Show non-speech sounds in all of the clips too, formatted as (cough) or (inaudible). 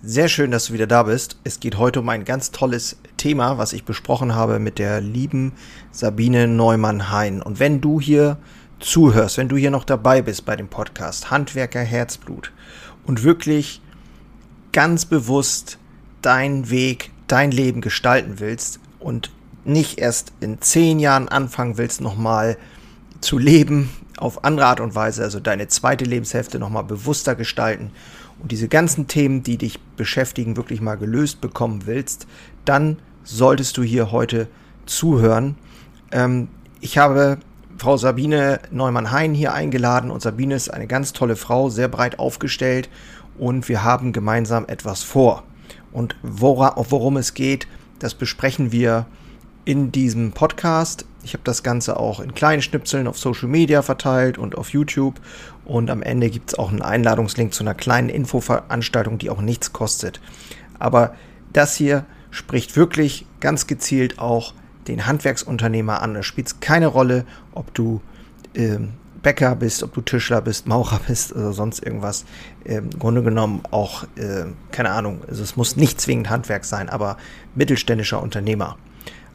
Sehr schön, dass du wieder da bist. Es geht heute um ein ganz tolles Thema, was ich besprochen habe mit der lieben Sabine Neumann-Hein. Und wenn du hier zuhörst, wenn du hier noch dabei bist bei dem Podcast Handwerker Herzblut und wirklich ganz bewusst deinen Weg, dein Leben gestalten willst und nicht erst in zehn Jahren anfangen willst, nochmal zu leben auf andere Art und Weise, also deine zweite Lebenshälfte nochmal bewusster gestalten und diese ganzen Themen, die dich beschäftigen, wirklich mal gelöst bekommen willst, dann solltest du hier heute zuhören. Ähm, ich habe Frau Sabine Neumann-Hein hier eingeladen und Sabine ist eine ganz tolle Frau, sehr breit aufgestellt und wir haben gemeinsam etwas vor. Und wora, worum es geht, das besprechen wir in diesem Podcast. Ich habe das Ganze auch in kleinen Schnipseln auf Social Media verteilt und auf YouTube. Und am Ende gibt es auch einen Einladungslink zu einer kleinen Infoveranstaltung, die auch nichts kostet. Aber das hier spricht wirklich ganz gezielt auch den Handwerksunternehmer an. Es spielt keine Rolle, ob du ähm, Bäcker bist, ob du Tischler bist, Maurer (laughs) bist oder sonst irgendwas. Ähm, Im Grunde genommen auch, äh, keine Ahnung, also es muss nicht zwingend Handwerk sein, aber mittelständischer Unternehmer.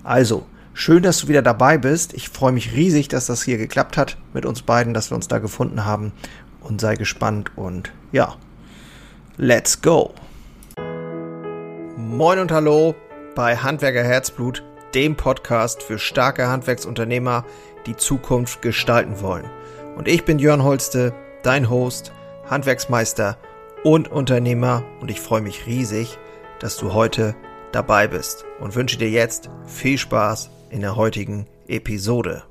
Also, Schön, dass du wieder dabei bist. Ich freue mich riesig, dass das hier geklappt hat mit uns beiden, dass wir uns da gefunden haben. Und sei gespannt und ja, let's go. Moin und hallo bei Handwerker Herzblut, dem Podcast für starke Handwerksunternehmer, die Zukunft gestalten wollen. Und ich bin Jörn Holste, dein Host, Handwerksmeister und Unternehmer. Und ich freue mich riesig, dass du heute dabei bist und wünsche dir jetzt viel Spaß in der heutigen Episode.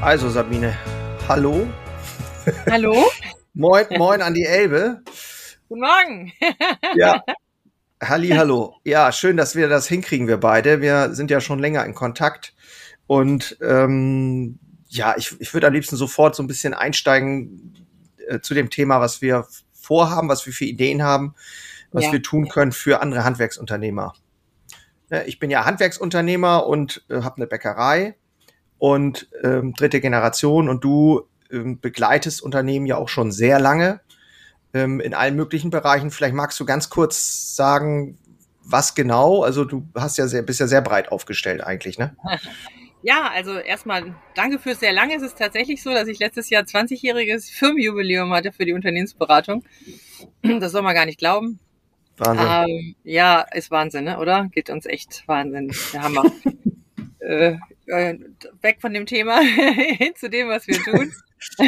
Also Sabine, hallo. Hallo. (laughs) moin, moin an die Elbe. Guten Morgen. ja. (laughs) Halli, hallo. Ja, schön, dass wir das hinkriegen, wir beide. Wir sind ja schon länger in Kontakt. Und ähm, ja, ich, ich würde am liebsten sofort so ein bisschen einsteigen äh, zu dem Thema, was wir vorhaben, was wir für Ideen haben, was ja. wir tun können für andere Handwerksunternehmer. Ne, ich bin ja Handwerksunternehmer und äh, habe eine Bäckerei und ähm, dritte Generation und du ähm, begleitest Unternehmen ja auch schon sehr lange ähm, in allen möglichen Bereichen. Vielleicht magst du ganz kurz sagen, was genau? Also du hast ja sehr, bist ja sehr breit aufgestellt eigentlich, ne? (laughs) Ja, also erstmal danke fürs sehr lange. Es ist tatsächlich so, dass ich letztes Jahr 20-jähriges Firmenjubiläum hatte für die Unternehmensberatung. Das soll man gar nicht glauben. Wahnsinn. Ähm, ja, ist Wahnsinn, ne? oder? Geht uns echt Wahnsinn. Der Hammer. (laughs) äh, äh, weg von dem Thema (laughs) hin zu dem, was wir tun. (laughs)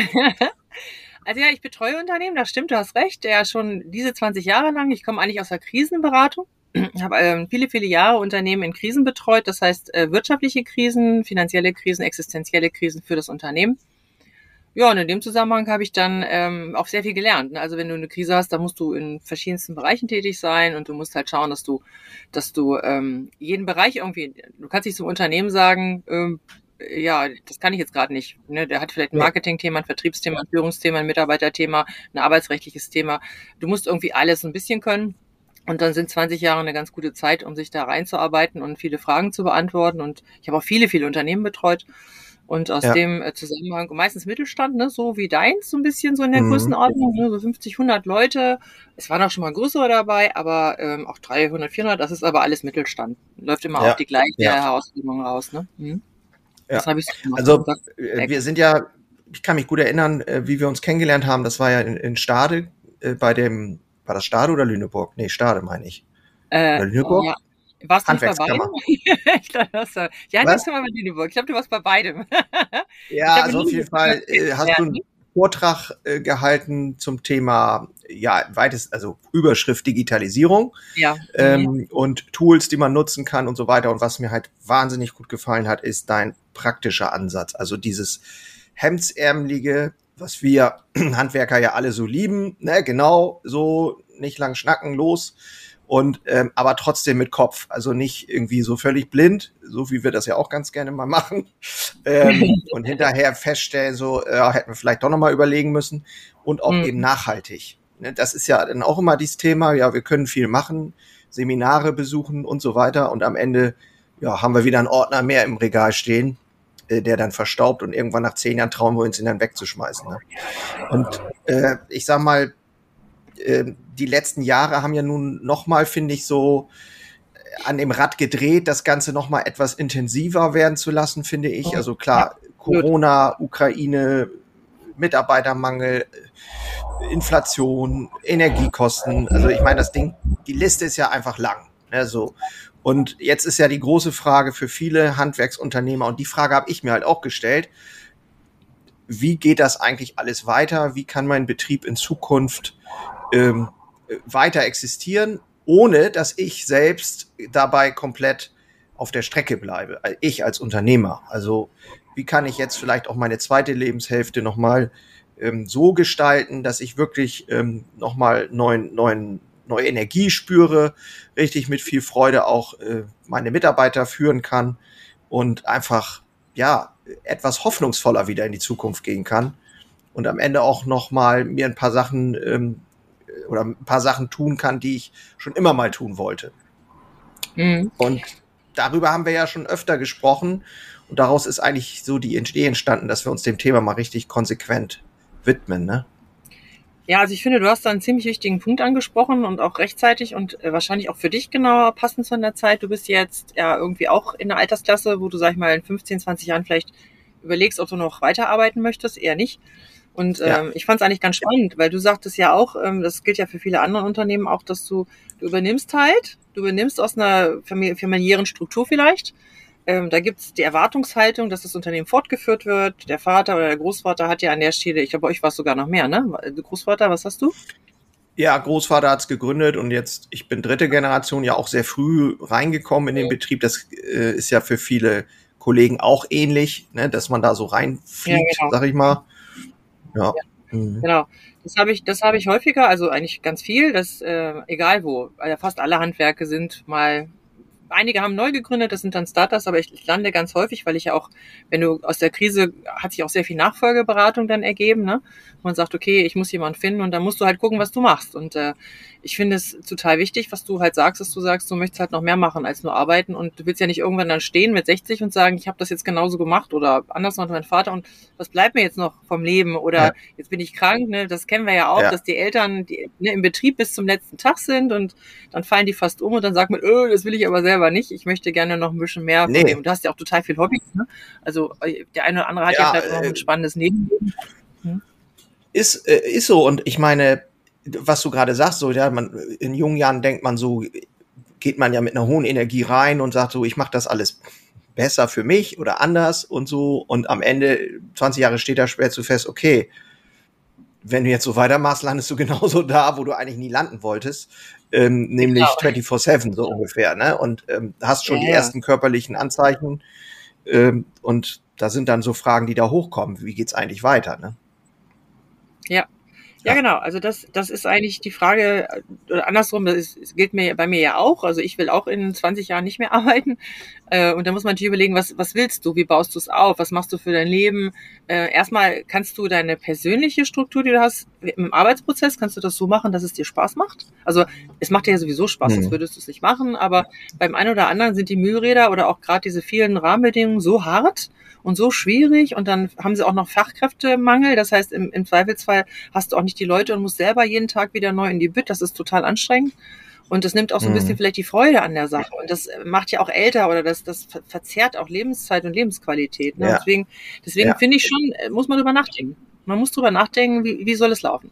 also ja, ich betreue Unternehmen, das stimmt, du hast recht. Ja, schon diese 20 Jahre lang. Ich komme eigentlich aus der Krisenberatung habe ähm, viele, viele Jahre Unternehmen in Krisen betreut, das heißt äh, wirtschaftliche Krisen, finanzielle Krisen, existenzielle Krisen für das Unternehmen. Ja, und in dem Zusammenhang habe ich dann ähm, auch sehr viel gelernt. Ne? Also wenn du eine Krise hast, dann musst du in verschiedensten Bereichen tätig sein und du musst halt schauen, dass du, dass du ähm, jeden Bereich irgendwie, du kannst nicht zum Unternehmen sagen, ähm, ja, das kann ich jetzt gerade nicht. Ne? Der hat vielleicht ein Marketingthema, ein Vertriebsthema, ein Führungsthema, ein Mitarbeiterthema, ein arbeitsrechtliches Thema. Du musst irgendwie alles ein bisschen können. Und dann sind 20 Jahre eine ganz gute Zeit, um sich da reinzuarbeiten und viele Fragen zu beantworten. Und ich habe auch viele, viele Unternehmen betreut. Und aus ja. dem äh, Zusammenhang, meistens Mittelstand, ne, so wie deins, so ein bisschen so in der mhm. Größenordnung, ne, so 50, 100 Leute. Es waren auch schon mal größere dabei, aber ähm, auch 300, 400, das ist aber alles Mittelstand. Läuft immer ja. auf die gleiche ja. Herausforderung raus. Ne? Mhm. Ja. also äh, wir sind ja, ich kann mich gut erinnern, äh, wie wir uns kennengelernt haben. Das war ja in, in Stade bei dem war das Stade oder Lüneburg? Nee, Stade meine ich. Äh, oder Lüneburg? Ja. Warst du nicht bei beidem? (laughs) ich glaube, das war, ja, war bei Lüneburg. Ich glaube, du warst bei beidem. (laughs) ja, also auf jeden Fall äh, hast du einen Vortrag äh, gehalten zum Thema, ja, weites, also Überschrift Digitalisierung ja. Ähm, mhm. und Tools, die man nutzen kann und so weiter. Und was mir halt wahnsinnig gut gefallen hat, ist dein praktischer Ansatz. Also dieses hemdsärmelige, was wir (clears throat) Handwerker ja alle so lieben, ne, genau, so nicht lang schnacken, los. Und ähm, aber trotzdem mit Kopf, also nicht irgendwie so völlig blind, so wie wir das ja auch ganz gerne mal (laughs) machen. Ähm, (laughs) und hinterher feststellen, so äh, hätten wir vielleicht doch nochmal überlegen müssen. Und auch mhm. eben nachhaltig. Ne, das ist ja dann auch immer dieses Thema, ja, wir können viel machen, Seminare besuchen und so weiter. Und am Ende ja, haben wir wieder einen Ordner mehr im Regal stehen, äh, der dann verstaubt und irgendwann nach zehn Jahren trauen wir uns ihn dann wegzuschmeißen. Ne? Und äh, ich sag mal, äh, die letzten Jahre haben ja nun nochmal, finde ich, so äh, an dem Rad gedreht, das Ganze nochmal etwas intensiver werden zu lassen, finde ich. Also klar, Corona, Ukraine, Mitarbeitermangel, Inflation, Energiekosten. Also ich meine, das Ding, die Liste ist ja einfach lang. Ne, so. Und jetzt ist ja die große Frage für viele Handwerksunternehmer, und die Frage habe ich mir halt auch gestellt, wie geht das eigentlich alles weiter? Wie kann mein Betrieb in Zukunft ähm, weiter existieren, ohne dass ich selbst dabei komplett auf der Strecke bleibe? Ich als Unternehmer. Also wie kann ich jetzt vielleicht auch meine zweite Lebenshälfte nochmal ähm, so gestalten, dass ich wirklich ähm, nochmal neuen, neuen neue Energie spüre, richtig mit viel Freude auch äh, meine Mitarbeiter führen kann und einfach ja etwas hoffnungsvoller wieder in die Zukunft gehen kann und am Ende auch noch mal mir ein paar Sachen ähm, oder ein paar Sachen tun kann, die ich schon immer mal tun wollte. Mhm. Und darüber haben wir ja schon öfter gesprochen und daraus ist eigentlich so die Idee entstanden, dass wir uns dem Thema mal richtig konsequent widmen. Ne? Ja, also ich finde, du hast da einen ziemlich wichtigen Punkt angesprochen und auch rechtzeitig und äh, wahrscheinlich auch für dich genau passend zu der Zeit. Du bist jetzt ja irgendwie auch in der Altersklasse, wo du, sag ich mal, in 15, 20 Jahren vielleicht überlegst, ob du noch weiterarbeiten möchtest, eher nicht. Und ja. ähm, ich fand es eigentlich ganz spannend, weil du sagtest ja auch, ähm, das gilt ja für viele andere Unternehmen auch, dass du, du übernimmst halt, du übernimmst aus einer familiären Struktur vielleicht ähm, da gibt es die Erwartungshaltung, dass das Unternehmen fortgeführt wird. Der Vater oder der Großvater hat ja an der Stelle, ich glaube, bei euch war es sogar noch mehr, ne? Großvater, was hast du? Ja, Großvater hat es gegründet und jetzt, ich bin dritte Generation, ja auch sehr früh reingekommen in den mhm. Betrieb. Das äh, ist ja für viele Kollegen auch ähnlich, ne, dass man da so reinfliegt, ja, genau. sag ich mal. Ja. ja. Mhm. Genau. Das habe ich, das habe ich häufiger, also eigentlich ganz viel, dass äh, egal wo, also fast alle Handwerke sind mal einige haben neu gegründet, das sind dann Startups, aber ich lande ganz häufig, weil ich ja auch, wenn du aus der Krise, hat sich auch sehr viel Nachfolgeberatung dann ergeben, ne? Man sagt, okay, ich muss jemanden finden und dann musst du halt gucken, was du machst. Und äh, ich finde es total wichtig, was du halt sagst, dass du sagst, du möchtest halt noch mehr machen als nur arbeiten und du willst ja nicht irgendwann dann stehen mit 60 und sagen, ich habe das jetzt genauso gemacht oder anders macht mein Vater und was bleibt mir jetzt noch vom Leben oder ja. jetzt bin ich krank, ne? Das kennen wir ja auch, ja. dass die Eltern die, ne, im Betrieb bis zum letzten Tag sind und dann fallen die fast um und dann sagt man, öh, das will ich aber selber nicht, ich möchte gerne noch ein bisschen mehr nee. Und du hast ja auch total viel Hobbys, ne? Also äh, der eine oder andere hat ja, ja vielleicht noch ein äh, spannendes Nebenleben. Hm? Ist, äh, ist so und ich meine, was du gerade sagst, so, ja, man, in jungen Jahren denkt man so, geht man ja mit einer hohen Energie rein und sagt so, ich mache das alles besser für mich oder anders und so. Und am Ende, 20 Jahre später, stellst du fest, okay, wenn du jetzt so weitermachst, landest du genauso (laughs) da, wo du eigentlich nie landen wolltest, ähm, nämlich genau. 24-7 so ungefähr, ne? Und ähm, hast schon ja, die ersten körperlichen Anzeichen ähm, und da sind dann so Fragen, die da hochkommen. Wie geht's eigentlich weiter, ne? Ja, ja, genau. Also das, das ist eigentlich die Frage, oder andersrum, das, ist, das gilt mir bei mir ja auch. Also ich will auch in 20 Jahren nicht mehr (laughs) arbeiten. Äh, und da muss man natürlich überlegen, was, was willst du? Wie baust du es auf? Was machst du für dein Leben? Äh, erstmal kannst du deine persönliche Struktur, die du hast, im Arbeitsprozess, kannst du das so machen, dass es dir Spaß macht? Also es macht dir ja sowieso Spaß, mhm. sonst würdest du es nicht machen. Aber beim einen oder anderen sind die Mühlräder oder auch gerade diese vielen Rahmenbedingungen so hart, und so schwierig und dann haben sie auch noch Fachkräftemangel. Das heißt, im, im Zweifelsfall hast du auch nicht die Leute und musst selber jeden Tag wieder neu in die Bütt. Das ist total anstrengend. Und das nimmt auch so ein bisschen mhm. vielleicht die Freude an der Sache. Und das macht ja auch älter oder das, das verzerrt auch Lebenszeit und Lebensqualität. Ne? Ja. Deswegen, deswegen ja. finde ich schon, äh, muss man drüber nachdenken. Man muss drüber nachdenken, wie, wie soll es laufen.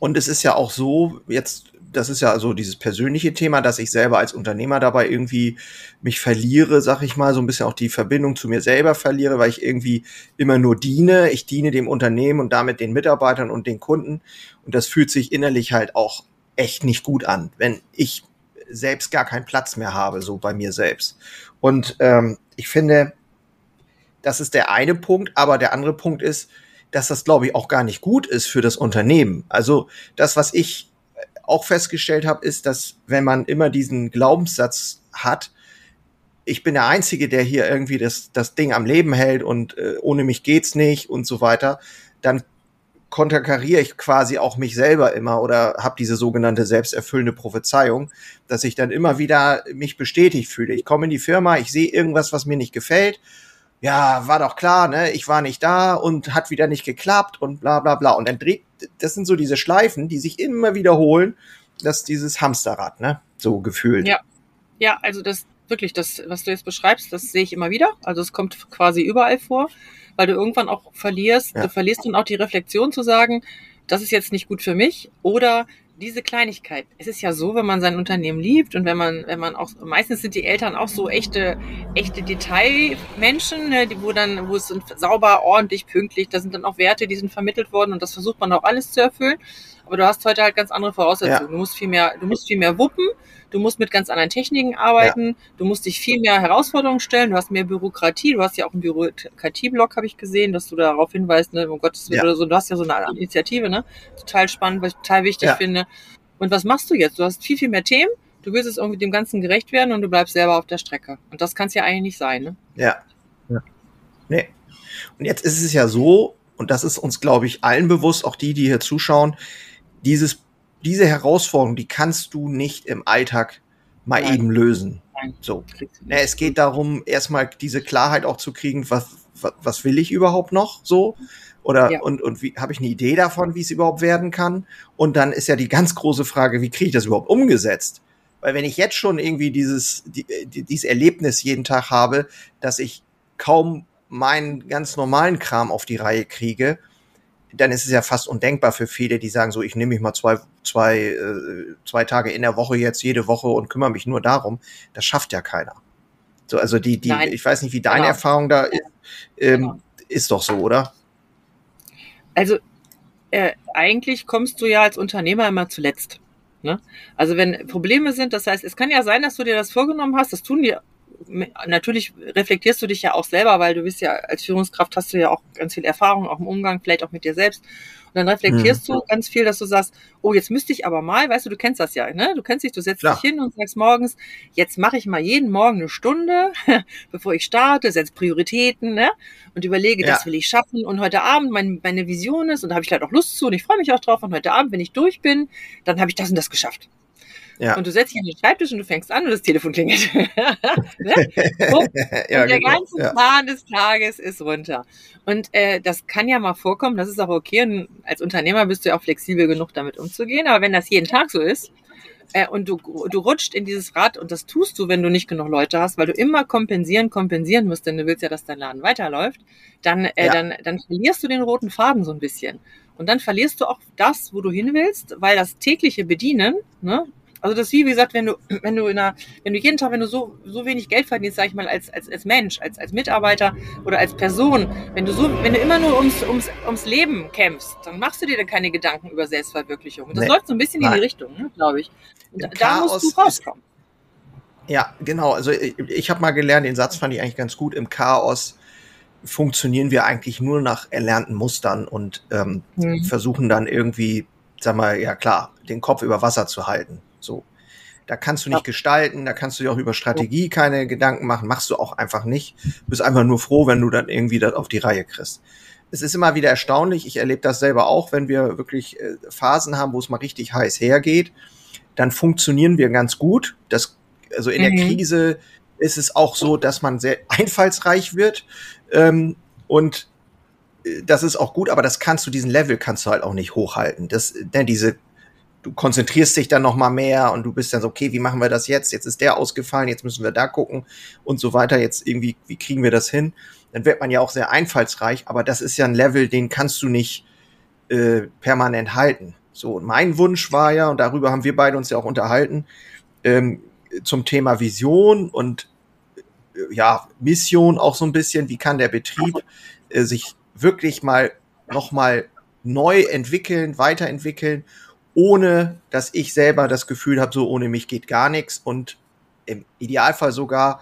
Und es ist ja auch so, jetzt das ist ja so dieses persönliche Thema, dass ich selber als Unternehmer dabei irgendwie mich verliere, sag ich mal, so ein bisschen auch die Verbindung zu mir selber verliere, weil ich irgendwie immer nur diene. Ich diene dem Unternehmen und damit den Mitarbeitern und den Kunden. Und das fühlt sich innerlich halt auch echt nicht gut an, wenn ich selbst gar keinen Platz mehr habe, so bei mir selbst. Und ähm, ich finde, das ist der eine Punkt, aber der andere Punkt ist, dass das, glaube ich, auch gar nicht gut ist für das Unternehmen. Also das, was ich auch festgestellt habe, ist, dass wenn man immer diesen Glaubenssatz hat, ich bin der Einzige, der hier irgendwie das, das Ding am Leben hält und äh, ohne mich geht's nicht und so weiter, dann konterkariere ich quasi auch mich selber immer oder habe diese sogenannte selbsterfüllende Prophezeiung, dass ich dann immer wieder mich bestätigt fühle. Ich komme in die Firma, ich sehe irgendwas, was mir nicht gefällt. Ja, war doch klar, ne? Ich war nicht da und hat wieder nicht geklappt und bla bla bla. Und dann dreht, das sind so diese Schleifen, die sich immer wiederholen, dass dieses Hamsterrad, ne? So gefühlt. Ja. Ja, also das wirklich, das, was du jetzt beschreibst, das sehe ich immer wieder. Also es kommt quasi überall vor weil du irgendwann auch verlierst, ja. du verlierst dann auch die Reflexion zu sagen, das ist jetzt nicht gut für mich oder diese Kleinigkeit. Es ist ja so, wenn man sein Unternehmen liebt und wenn man, wenn man auch, meistens sind die Eltern auch so echte, echte Detailmenschen, ne, die, wo dann, wo es sauber, ordentlich, pünktlich, da sind dann auch Werte, die sind vermittelt worden und das versucht man auch alles zu erfüllen. Aber du hast heute halt ganz andere Voraussetzungen. Ja. Du musst viel mehr, du musst viel mehr wuppen, du musst mit ganz anderen Techniken arbeiten, ja. du musst dich viel mehr Herausforderungen stellen, du hast mehr Bürokratie, du hast ja auch einen Bürokratieblock, habe ich gesehen, dass du darauf hinweist, ne, um Gottes Willen ja. oder so, du hast ja so eine Initiative, ne? Total spannend, was ich total wichtig ja. finde. Und was machst du jetzt? Du hast viel, viel mehr Themen, du willst es irgendwie dem Ganzen gerecht werden und du bleibst selber auf der Strecke. Und das kann es ja eigentlich nicht sein, ne? Ja. ja. Nee. Und jetzt ist es ja so, und das ist uns, glaube ich, allen bewusst, auch die, die hier zuschauen, dieses, diese Herausforderung, die kannst du nicht im Alltag mal Nein. eben lösen. Nein. So. Es geht darum, erstmal diese Klarheit auch zu kriegen, was, was, was will ich überhaupt noch so? Oder ja. und, und wie habe ich eine Idee davon, wie es überhaupt werden kann? Und dann ist ja die ganz große Frage, wie kriege ich das überhaupt umgesetzt? Weil wenn ich jetzt schon irgendwie dieses, die, dieses Erlebnis jeden Tag habe, dass ich kaum meinen ganz normalen Kram auf die Reihe kriege, dann ist es ja fast undenkbar für viele, die sagen so, ich nehme mich mal zwei, zwei, äh, zwei Tage in der Woche jetzt jede Woche und kümmere mich nur darum. Das schafft ja keiner. So, also die, die, Nein. ich weiß nicht, wie deine genau. Erfahrung da ist, ähm, genau. ist doch so, oder? Also äh, eigentlich kommst du ja als Unternehmer immer zuletzt. Ne? Also wenn Probleme sind, das heißt, es kann ja sein, dass du dir das vorgenommen hast, das tun die natürlich reflektierst du dich ja auch selber, weil du bist ja als Führungskraft hast du ja auch ganz viel Erfahrung, auch im Umgang, vielleicht auch mit dir selbst. Und dann reflektierst mhm. du ganz viel, dass du sagst, oh, jetzt müsste ich aber mal, weißt du, du kennst das ja, ne? Du kennst dich, du setzt Klar. dich hin und sagst morgens, jetzt mache ich mal jeden Morgen eine Stunde, (laughs) bevor ich starte, setz Prioritäten, ne? Und überlege, ja. das will ich schaffen. Und heute Abend mein, meine Vision ist, und da habe ich vielleicht auch Lust zu und ich freue mich auch drauf. Und heute Abend, wenn ich durch bin, dann habe ich das und das geschafft. Ja. Und du setzt dich an den Schreibtisch und du fängst an und das Telefon klingelt. (laughs) ne? (laughs) und ja, der genau. ganze ja. Plan des Tages ist runter. Und äh, das kann ja mal vorkommen, das ist auch okay. Und als Unternehmer bist du ja auch flexibel genug, damit umzugehen. Aber wenn das jeden Tag so ist, äh, und du, du rutscht in dieses Rad und das tust du, wenn du nicht genug Leute hast, weil du immer kompensieren, kompensieren musst, denn du willst ja, dass dein Laden weiterläuft, dann, äh, ja. dann, dann verlierst du den roten Faden so ein bisschen. Und dann verlierst du auch das, wo du hin willst, weil das tägliche Bedienen, ne, also das ist wie, wie gesagt, wenn du, (clears throat) wenn du in einer, wenn du jeden Tag, wenn du so, so wenig Geld verdienst, sag ich mal, als, als, als Mensch, als, als Mitarbeiter oder als Person, wenn du so, wenn du immer nur ums, ums, ums Leben kämpfst, dann machst du dir dann keine Gedanken über Selbstverwirklichung. Und das nee. läuft so ein bisschen Nein. in die Richtung, ne, glaube ich. Und da musst du rauskommen. ja, genau. Also ich, ich habe mal gelernt, den Satz fand ich eigentlich ganz gut. Im Chaos funktionieren wir eigentlich nur nach erlernten Mustern und ähm, mhm. versuchen dann irgendwie, sag mal, ja klar, den Kopf über Wasser zu halten. So. Da kannst du nicht ja. gestalten, da kannst du dir auch über Strategie keine Gedanken machen, machst du auch einfach nicht. Bist einfach nur froh, wenn du dann irgendwie das auf die Reihe kriegst. Es ist immer wieder erstaunlich, ich erlebe das selber auch, wenn wir wirklich äh, Phasen haben, wo es mal richtig heiß hergeht, dann funktionieren wir ganz gut. Das, also in mhm. der Krise ist es auch so, dass man sehr einfallsreich wird ähm, und äh, das ist auch gut, aber das kannst du, diesen Level kannst du halt auch nicht hochhalten. Das, denn ne, diese du konzentrierst dich dann noch mal mehr und du bist dann so, okay, wie machen wir das jetzt? Jetzt ist der ausgefallen, jetzt müssen wir da gucken und so weiter. Jetzt irgendwie, wie kriegen wir das hin? Dann wird man ja auch sehr einfallsreich, aber das ist ja ein Level, den kannst du nicht äh, permanent halten. So, und mein Wunsch war ja, und darüber haben wir beide uns ja auch unterhalten, ähm, zum Thema Vision und äh, ja, Mission auch so ein bisschen, wie kann der Betrieb äh, sich wirklich mal noch mal neu entwickeln, weiterentwickeln ohne dass ich selber das Gefühl habe, so ohne mich geht gar nichts und im Idealfall sogar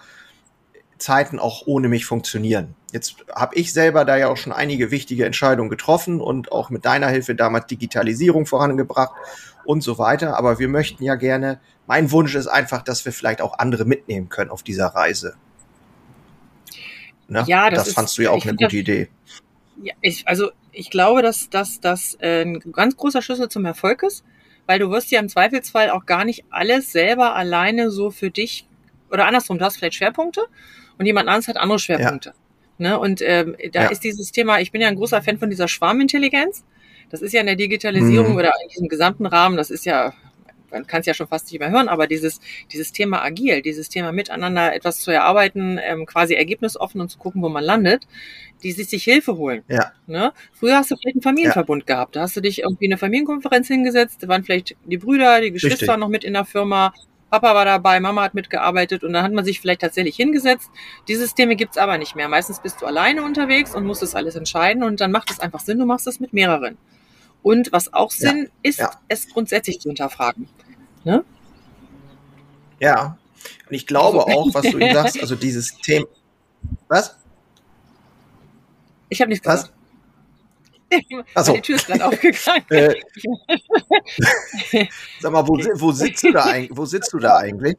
Zeiten auch ohne mich funktionieren. Jetzt habe ich selber da ja auch schon einige wichtige Entscheidungen getroffen und auch mit deiner Hilfe damals Digitalisierung vorangebracht und so weiter. Aber wir möchten ja gerne, mein Wunsch ist einfach, dass wir vielleicht auch andere mitnehmen können auf dieser Reise. Ne? Ja, das, das fandst du ja auch eine gute das, Idee. Ja, ich, also ich glaube, dass das dass, äh, ein ganz großer Schlüssel zum Erfolg ist, weil du wirst ja im Zweifelsfall auch gar nicht alles selber alleine so für dich oder andersrum, du hast vielleicht Schwerpunkte und jemand anderes hat andere Schwerpunkte. Ja. Ne? Und ähm, da ja. ist dieses Thema, ich bin ja ein großer Fan von dieser Schwarmintelligenz. Das ist ja in der Digitalisierung mhm. oder in diesem gesamten Rahmen, das ist ja man kann es ja schon fast nicht mehr hören, aber dieses, dieses Thema agil, dieses Thema miteinander etwas zu erarbeiten, ähm, quasi ergebnisoffen und zu gucken, wo man landet, die sich, sich Hilfe holen. Ja. Ne? Früher hast du vielleicht einen Familienverbund ja. gehabt. Da hast du dich irgendwie in eine Familienkonferenz hingesetzt, da waren vielleicht die Brüder, die Geschwister Richtig. noch mit in der Firma, Papa war dabei, Mama hat mitgearbeitet und dann hat man sich vielleicht tatsächlich hingesetzt. Die Systeme gibt's aber nicht mehr. Meistens bist du alleine unterwegs und musst das alles entscheiden und dann macht es einfach Sinn, du machst das mit mehreren. Und was auch Sinn ja, ist, ja. es grundsätzlich zu hinterfragen. Ne? Ja. Und ich glaube also, auch, was du ihm (laughs) sagst, also dieses Thema. Was? Ich habe nichts was? gesagt. (laughs) Achso. Die Tür ist gerade aufgegangen. (laughs) Äh, sag mal, wo, wo, sitzt du da eigentlich? Wo sitzt du da eigentlich?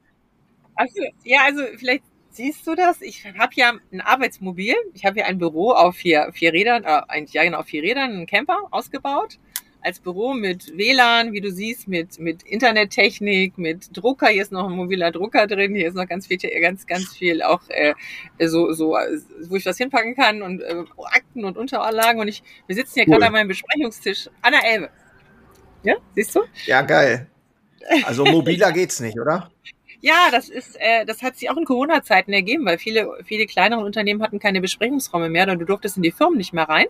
Also, ja, also vielleicht siehst du das. Ich habe ja ein Arbeitsmobil. Ich habe hier ein Büro auf vier, vier Rädern, äh, eigentlich ja genau auf vier Rädern, einen Camper ausgebaut als Büro mit WLAN, wie du siehst, mit, mit Internettechnik, mit Drucker. Hier ist noch ein mobiler Drucker drin. Hier ist noch ganz viel, ganz, ganz viel auch äh, so, so, wo ich was hinpacken kann und äh, Akten und Unterlagen. Und ich, wir sitzen hier cool. gerade an meinem Besprechungstisch an der Elbe. Ja, siehst du? Ja, geil. Also mobiler geht's nicht, oder? Ja, das ist, äh, das hat sich auch in Corona-Zeiten ergeben, weil viele, viele kleinere Unternehmen hatten keine Besprechungsräume mehr, oder du durftest in die Firmen nicht mehr rein.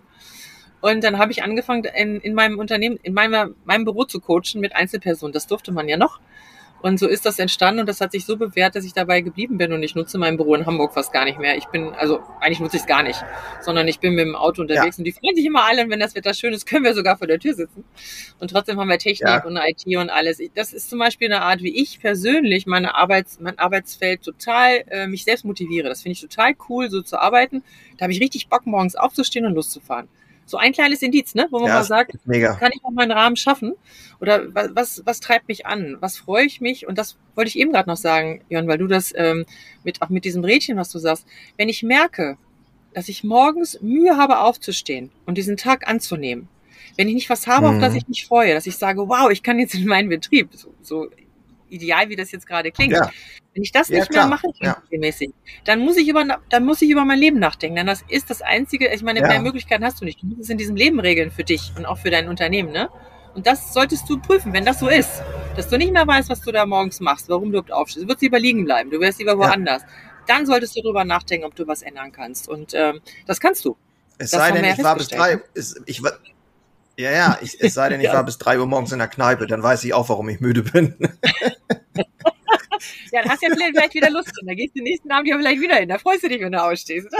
Und dann habe ich angefangen, in, in meinem Unternehmen, in meinem, meinem Büro zu coachen mit Einzelpersonen. Das durfte man ja noch. Und so ist das entstanden und das hat sich so bewährt, dass ich dabei geblieben bin und ich nutze mein Büro in Hamburg fast gar nicht mehr. Ich bin, also eigentlich nutze ich es gar nicht, sondern ich bin mit dem Auto unterwegs ja. und die freuen sich immer alle und wenn das Wetter schön ist, können wir sogar vor der Tür sitzen. Und trotzdem haben wir Technik ja. und IT und alles. Das ist zum Beispiel eine Art, wie ich persönlich meine Arbeits, mein Arbeitsfeld total äh, mich selbst motiviere. Das finde ich total cool, so zu arbeiten. Da habe ich richtig Bock, morgens aufzustehen und loszufahren so ein kleines Indiz, ne, wo man ja, mal sagt, mega. kann ich noch meinen Rahmen schaffen? Oder was, was, was treibt mich an? Was freue ich mich? Und das wollte ich eben gerade noch sagen, Jörn, weil du das ähm, mit auch mit diesem Rädchen, was du sagst, wenn ich merke, dass ich morgens Mühe habe aufzustehen und diesen Tag anzunehmen, wenn ich nicht was habe, mhm. auf das mhm. ich mich freue, dass ich sage, wow, ich kann jetzt in meinen Betrieb, so, so ideal, wie das jetzt gerade klingt. Ja. Wenn ich das ja, nicht klar. mehr mache regelmäßig, ja. dann muss ich über, dann muss ich über mein Leben nachdenken. Denn das ist das einzige, ich meine, mehr Möglichkeiten hast du nicht. Du musst es in diesem Leben regeln für dich und auch für dein Unternehmen, ne? Und das solltest du prüfen, wenn das so ist. Dass du nicht mehr weißt, was du da morgens machst, warum du überhaupt aufstehst. Du wirst lieber liegen bleiben, du wärst lieber woanders. Dann solltest du darüber nachdenken, ob du was ändern kannst. Und ähm, das kannst du. Es das sei denn, ich war bis drei, ist, ich war, ja, ja, ich, es sei denn, ich (laughs) ja. war bis drei Uhr morgens in der Kneipe, dann weiß ich auch, warum ich müde bin. (laughs) ja, dann hast du ja vielleicht wieder Lust und dann gehst du den nächsten Abend ja vielleicht wieder hin. Da freust du dich, wenn du ausstehst. (laughs)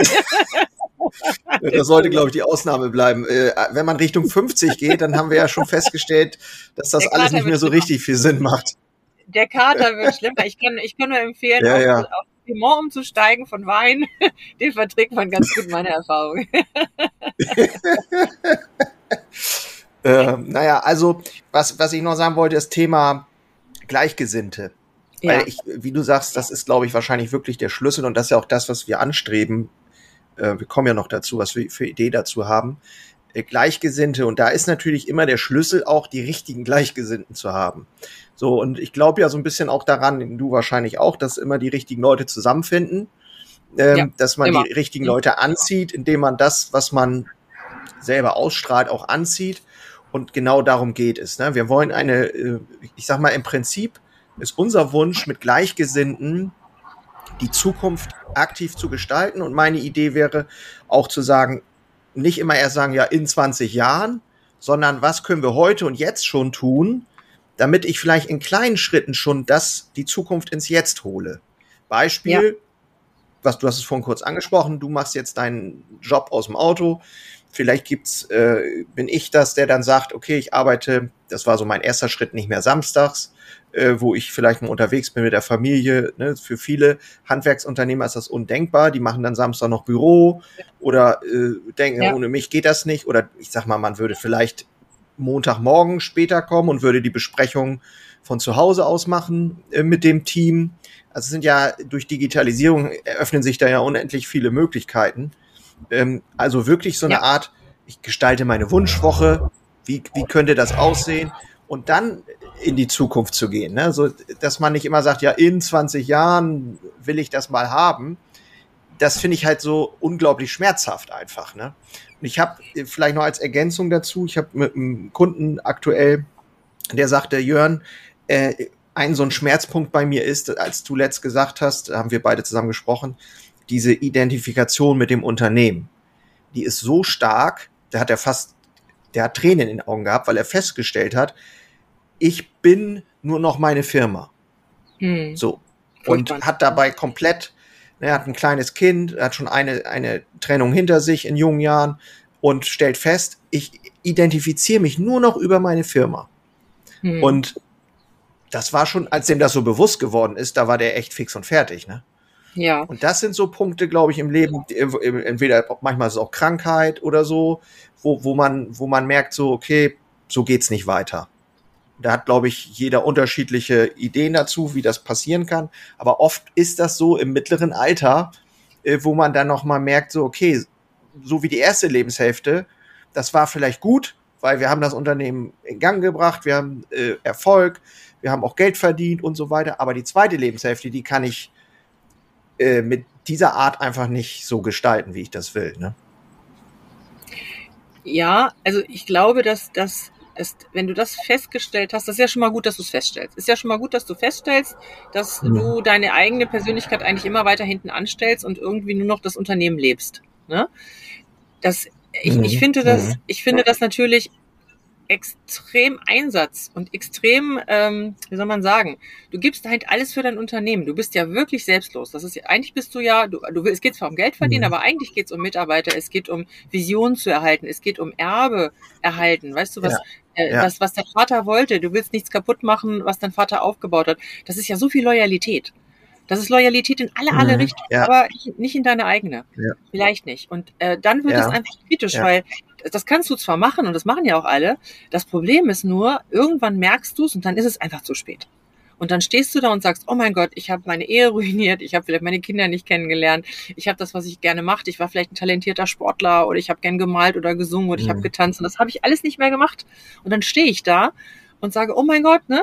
das sollte, glaube ich, die Ausnahme bleiben. Äh, wenn man Richtung 50 geht, dann haben wir ja schon festgestellt, dass das alles nicht mehr so richtig viel Sinn macht. Der Kater wird schlimmer. Ich kann, ich kann nur empfehlen, ja, ja. auf, auf Piment umzusteigen von Wein. (laughs) Den verträgt man ganz gut, meine Erfahrung. (laughs) äh, naja, also was, was ich noch sagen wollte, das Thema Gleichgesinnte. Ja. Weil ich, wie du sagst, das ist, glaube ich, wahrscheinlich wirklich der Schlüssel und das ist ja auch das, was wir anstreben. Äh, wir kommen ja noch dazu, was wir für Idee dazu haben. Äh, Gleichgesinnte und da ist natürlich immer der Schlüssel auch, die richtigen Gleichgesinnten zu haben. So, und ich glaube ja so ein bisschen auch daran, du wahrscheinlich auch, dass immer die richtigen Leute zusammenfinden, ähm, ja, dass man immer. die richtigen Leute anzieht, indem man das, was man selber ausstrahlt, auch anzieht. Und genau darum geht es. Ne? Wir wollen eine, äh, ich sag mal, im Prinzip ist unser Wunsch, mit Gleichgesinnten die Zukunft aktiv zu gestalten. Und meine Idee wäre auch zu sagen, nicht immer erst sagen, ja, in 20 Jahren, sondern was können wir heute und jetzt schon tun, damit ich vielleicht in kleinen Schritten schon das, die Zukunft ins Jetzt hole. Beispiel, ja. was du hast es vorhin kurz angesprochen, du machst jetzt deinen Job aus dem Auto, Vielleicht gibt's, äh, bin ich das, der dann sagt, okay, ich arbeite, das war so mein erster Schritt, nicht mehr samstags, äh, wo ich vielleicht mal unterwegs bin mit der Familie. Ne? Für viele Handwerksunternehmer ist das undenkbar. Die machen dann Samstag noch Büro oder äh, denken, ja. ohne mich geht das nicht. Oder ich sag mal, man würde vielleicht Montagmorgen später kommen und würde die Besprechung von zu Hause aus machen äh, mit dem Team. Also es sind ja durch Digitalisierung eröffnen sich da ja unendlich viele Möglichkeiten. Ähm, also wirklich so eine ja. Art ich gestalte meine Wunschwoche, wie, wie könnte das aussehen? Und dann in die Zukunft zu gehen. Ne? So, dass man nicht immer sagt, ja, in 20 Jahren will ich das mal haben. Das finde ich halt so unglaublich schmerzhaft einfach. Ne? Und ich habe vielleicht noch als Ergänzung dazu, ich habe mit einem Kunden aktuell, der sagte, Jörn, äh, ein so ein Schmerzpunkt bei mir ist, als du letzt gesagt hast, haben wir beide zusammen gesprochen, diese Identifikation mit dem Unternehmen. Die ist so stark, da hat er fast, der hat Tränen in den Augen gehabt, weil er festgestellt hat, ich bin nur noch meine Firma. Hm. So. Und Furchtbar. hat dabei komplett, ne, er hat ein kleines Kind, er hat schon eine, eine Trennung hinter sich in jungen Jahren und stellt fest, ich identifiziere mich nur noch über meine Firma. Hm. Und das war schon, als dem das so bewusst geworden ist, da war der echt fix und fertig, ne? Ja. Und das sind so Punkte, glaube ich, im Leben, entweder manchmal ist es auch Krankheit oder so, wo, wo man, wo man merkt so, okay, so geht's nicht weiter. Da hat, glaube ich, jeder unterschiedliche Ideen dazu, wie das passieren kann. Aber oft ist das so im mittleren Alter, äh, wo man dann noch mal merkt, so, okay, so wie die erste Lebenshälfte, das war vielleicht gut, weil wir haben das Unternehmen in Gang gebracht, wir haben äh, Erfolg, wir haben auch Geld verdient und so weiter. Aber die zweite Lebenshälfte, die kann ich äh, mit dieser Art einfach nicht so gestalten, wie ich das will. Ne? Ja, also ich glaube, dass das ist, wenn du das festgestellt hast, das ist ja schon mal gut, dass du es feststellst. Ist ja schon mal gut, dass du feststellst, dass mhm. du deine eigene Persönlichkeit eigentlich immer weiter hinten anstellst und irgendwie nur noch das Unternehmen lebst. Ne? Das, ich, mhm. ich finde das, mhm. ich finde das natürlich extrem Einsatz und extrem, ähm, wie soll man sagen, du gibst halt alles für dein Unternehmen. Du bist ja wirklich selbstlos. Das ist eigentlich bist du ja, du, du es geht zwar um Geld verdienen, mhm. aber eigentlich geht es um Mitarbeiter, es geht um Visionen zu erhalten, es geht um Erbe erhalten. Weißt du, was, ja. Äh, ja. was, was der Vater wollte? Du willst nichts kaputt machen, was dein Vater aufgebaut hat. Das ist ja so viel Loyalität. Das ist Loyalität in alle, alle mhm, Richtungen, ja. aber nicht in deine eigene. Ja. Vielleicht nicht. Und äh, dann wird es einfach kritisch, weil das kannst du zwar machen und das machen ja auch alle. Das Problem ist nur, irgendwann merkst du es und dann ist es einfach zu spät. Und dann stehst du da und sagst, oh mein Gott, ich habe meine Ehe ruiniert, ich habe vielleicht meine Kinder nicht kennengelernt, ich habe das, was ich gerne machte, ich war vielleicht ein talentierter Sportler oder ich habe gern gemalt oder gesungen oder ich habe mhm. getanzt und das habe ich alles nicht mehr gemacht. Und dann stehe ich da und sage, oh mein Gott, ne?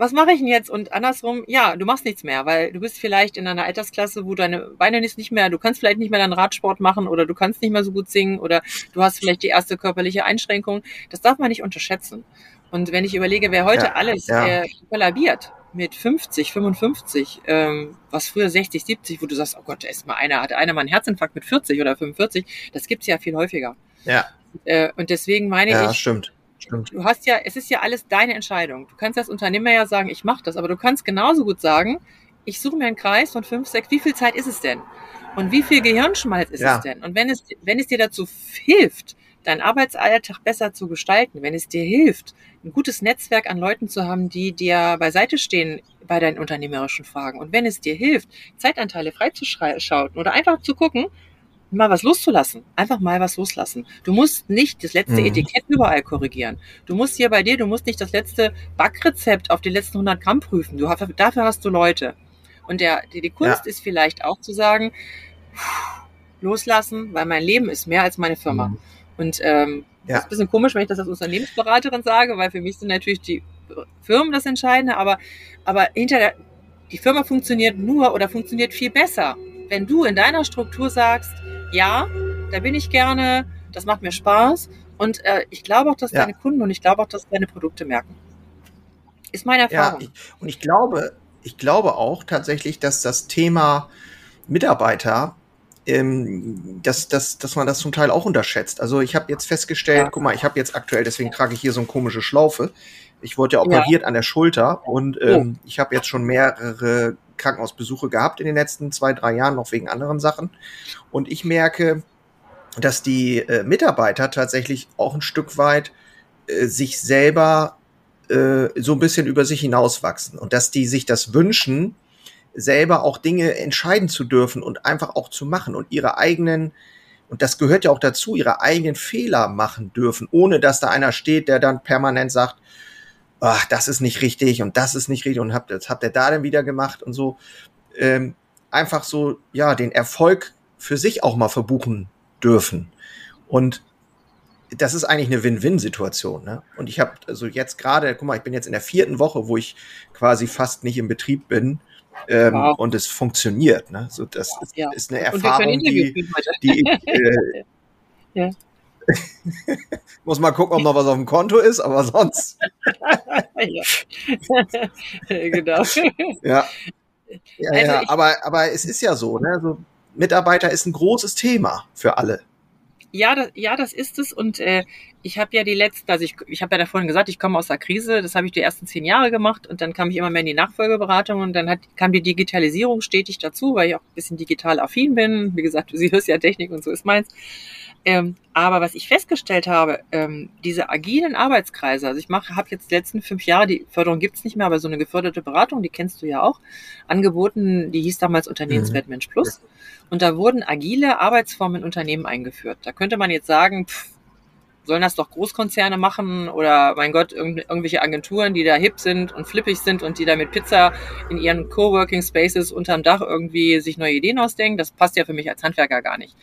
Was mache ich denn jetzt? Und andersrum, ja, du machst nichts mehr, weil du bist vielleicht in einer Altersklasse, wo deine Beine nicht mehr, du kannst vielleicht nicht mehr deinen Radsport machen oder du kannst nicht mehr so gut singen oder du hast vielleicht die erste körperliche Einschränkung. Das darf man nicht unterschätzen. Und wenn ich überlege, wer heute ja, alles ja. Äh, kollabiert mit 50, 55, ähm, was früher 60, 70, wo du sagst, oh Gott, da ist mal einer, hatte einer mal einen Herzinfarkt mit 40 oder 45, das gibt's ja viel häufiger. Ja. Äh, und deswegen meine ja, ich, stimmt. Stimmt. Du hast ja, es ist ja alles deine Entscheidung. Du kannst als Unternehmer ja sagen, ich mache das, aber du kannst genauso gut sagen, ich suche mir einen Kreis von fünf, sechs, wie viel Zeit ist es denn? Und wie viel Gehirnschmalz ist ja. es denn? Und wenn es, wenn es dir dazu hilft, deinen Arbeitsalltag besser zu gestalten, wenn es dir hilft, ein gutes Netzwerk an Leuten zu haben, die dir beiseite stehen bei deinen unternehmerischen Fragen. Und wenn es dir hilft, Zeitanteile freizuschalten oder einfach zu gucken, mal was loszulassen. Einfach mal was loslassen. Du musst nicht das letzte mhm. Etikett überall korrigieren. Du musst hier bei dir, du musst nicht das letzte Backrezept auf die letzten 100 Gramm prüfen. Du, dafür hast du Leute. Und der, die, die Kunst ja. ist vielleicht auch zu sagen, loslassen, weil mein Leben ist mehr als meine Firma. Mhm. Und ähm, ja. das ist ein bisschen komisch, wenn ich das als Unternehmensberaterin sage, weil für mich sind natürlich die Firmen das Entscheidende, aber, aber hinter der, die Firma funktioniert nur oder funktioniert viel besser, wenn du in deiner Struktur sagst, ja, da bin ich gerne, das macht mir Spaß und äh, ich glaube auch, dass ja. deine Kunden und ich glaube auch, dass deine Produkte merken. Ist meine Erfahrung. Ja, ich, und ich glaube, ich glaube auch tatsächlich, dass das Thema Mitarbeiter ähm, dass, dass, dass man das zum Teil auch unterschätzt. Also ich habe jetzt festgestellt, ja. guck mal, ich habe jetzt aktuell, deswegen trage ich hier so eine komische Schlaufe. Ich wurde ja operiert ja. an der Schulter und ähm, oh. ich habe jetzt schon mehrere Krankenhausbesuche gehabt in den letzten zwei, drei Jahren, noch wegen anderen Sachen. Und ich merke, dass die äh, Mitarbeiter tatsächlich auch ein Stück weit äh, sich selber äh, so ein bisschen über sich hinauswachsen und dass die sich das wünschen, selber auch Dinge entscheiden zu dürfen und einfach auch zu machen und ihre eigenen, und das gehört ja auch dazu, ihre eigenen Fehler machen dürfen, ohne dass da einer steht, der dann permanent sagt, ach, das ist nicht richtig und das ist nicht richtig und habt, das habt ihr da denn wieder gemacht und so. Ähm, einfach so, ja, den Erfolg für sich auch mal verbuchen dürfen. Und das ist eigentlich eine Win-Win-Situation. Ne? Und ich habe also jetzt gerade, guck mal, ich bin jetzt in der vierten Woche, wo ich quasi fast nicht im Betrieb bin. Ähm, wow. Und es funktioniert. Ne? So, das ist, ja. ist eine Erfahrung, die, die ich, äh, (laughs) ja. (laughs) Muss mal gucken, ob noch was auf dem Konto ist, aber sonst. ja. (laughs) genau. Ja. Ja, also ja. aber, aber es ist ja so, ne? Also Mitarbeiter ist ein großes Thema für alle. Ja, das, ja, das ist es. Und äh, ich habe ja die letzten, also ich, ich habe ja da vorhin gesagt, ich komme aus der Krise, das habe ich die ersten zehn Jahre gemacht und dann kam ich immer mehr in die Nachfolgeberatung und dann hat, kam die Digitalisierung stetig dazu, weil ich auch ein bisschen digital affin bin. Wie gesagt, du siehst ja Technik und so ist meins. Ähm, aber was ich festgestellt habe, ähm, diese agilen Arbeitskreise, also ich mache, habe jetzt die letzten fünf Jahre, die Förderung gibt's nicht mehr, aber so eine geförderte Beratung, die kennst du ja auch, angeboten, die hieß damals Unternehmenswert mhm. Mensch Plus. Und da wurden agile Arbeitsformen in Unternehmen eingeführt. Da könnte man jetzt sagen, pff, sollen das doch Großkonzerne machen oder mein Gott, irgendw irgendwelche Agenturen, die da hip sind und flippig sind und die da mit Pizza in ihren Coworking Spaces unterm Dach irgendwie sich neue Ideen ausdenken. Das passt ja für mich als Handwerker gar nicht.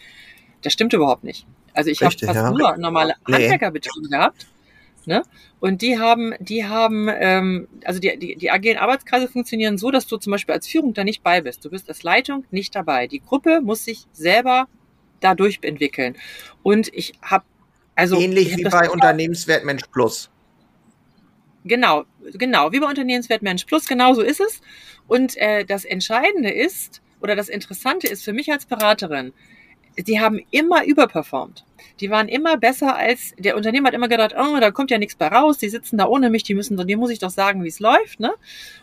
Das stimmt überhaupt nicht. Also ich habe fast ja. nur normale nee. Handwerkerbetriebe gehabt. Ne? Und die haben, die haben, ähm, also die, die, die agilen Arbeitskreise funktionieren so, dass du zum Beispiel als Führung da nicht bei bist. Du bist als Leitung nicht dabei. Die Gruppe muss sich selber dadurch entwickeln. Und ich habe also ähnlich wie bei Unternehmenswert Mensch Plus. Genau, genau, wie bei Unternehmenswert Mensch Plus, genau so ist es. Und äh, das Entscheidende ist, oder das Interessante ist für mich als Beraterin, die haben immer überperformt. Die waren immer besser als, der Unternehmer hat immer gedacht, oh, da kommt ja nichts bei raus, die sitzen da ohne mich, die müssen, die muss ich doch sagen, wie es läuft, ne?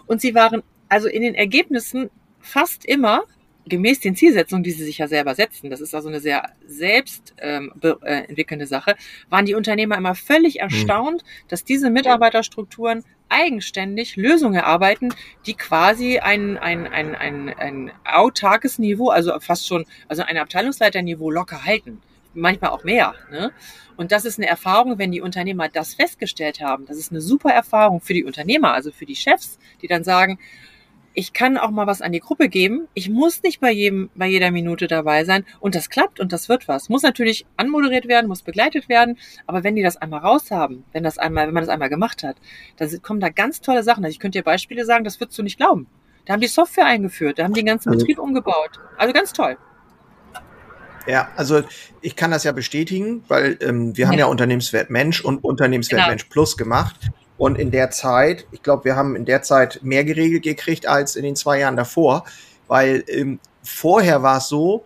Und sie waren also in den Ergebnissen fast immer gemäß den Zielsetzungen, die sie sich ja selber setzen, das ist also eine sehr selbst ähm, äh, entwickelnde Sache, waren die Unternehmer immer völlig mhm. erstaunt, mhm. dass diese Mitarbeiterstrukturen eigenständig Lösungen erarbeiten, die quasi ein, ein, ein, ein, ein autarkes Niveau, also fast schon, also ein Abteilungsleiterniveau locker halten. Manchmal auch mehr. Ne? Und das ist eine Erfahrung, wenn die Unternehmer das festgestellt haben. Das ist eine super Erfahrung für die Unternehmer, also für die Chefs, die dann sagen, ich kann auch mal was an die Gruppe geben. Ich muss nicht bei jedem, bei jeder Minute dabei sein. Und das klappt und das wird was. Muss natürlich anmoderiert werden, muss begleitet werden. Aber wenn die das einmal raus haben, wenn das einmal, wenn man das einmal gemacht hat, dann kommen da ganz tolle Sachen. Also ich könnte dir Beispiele sagen, das würdest du nicht glauben. Da haben die Software eingeführt, da haben die den ganzen also, Betrieb umgebaut. Also ganz toll. Ja, also ich kann das ja bestätigen, weil ähm, wir haben ja. ja Unternehmenswert Mensch und Unternehmenswert genau. Mensch Plus gemacht. Und in der Zeit, ich glaube, wir haben in der Zeit mehr geregelt gekriegt als in den zwei Jahren davor, weil ähm, vorher war es so,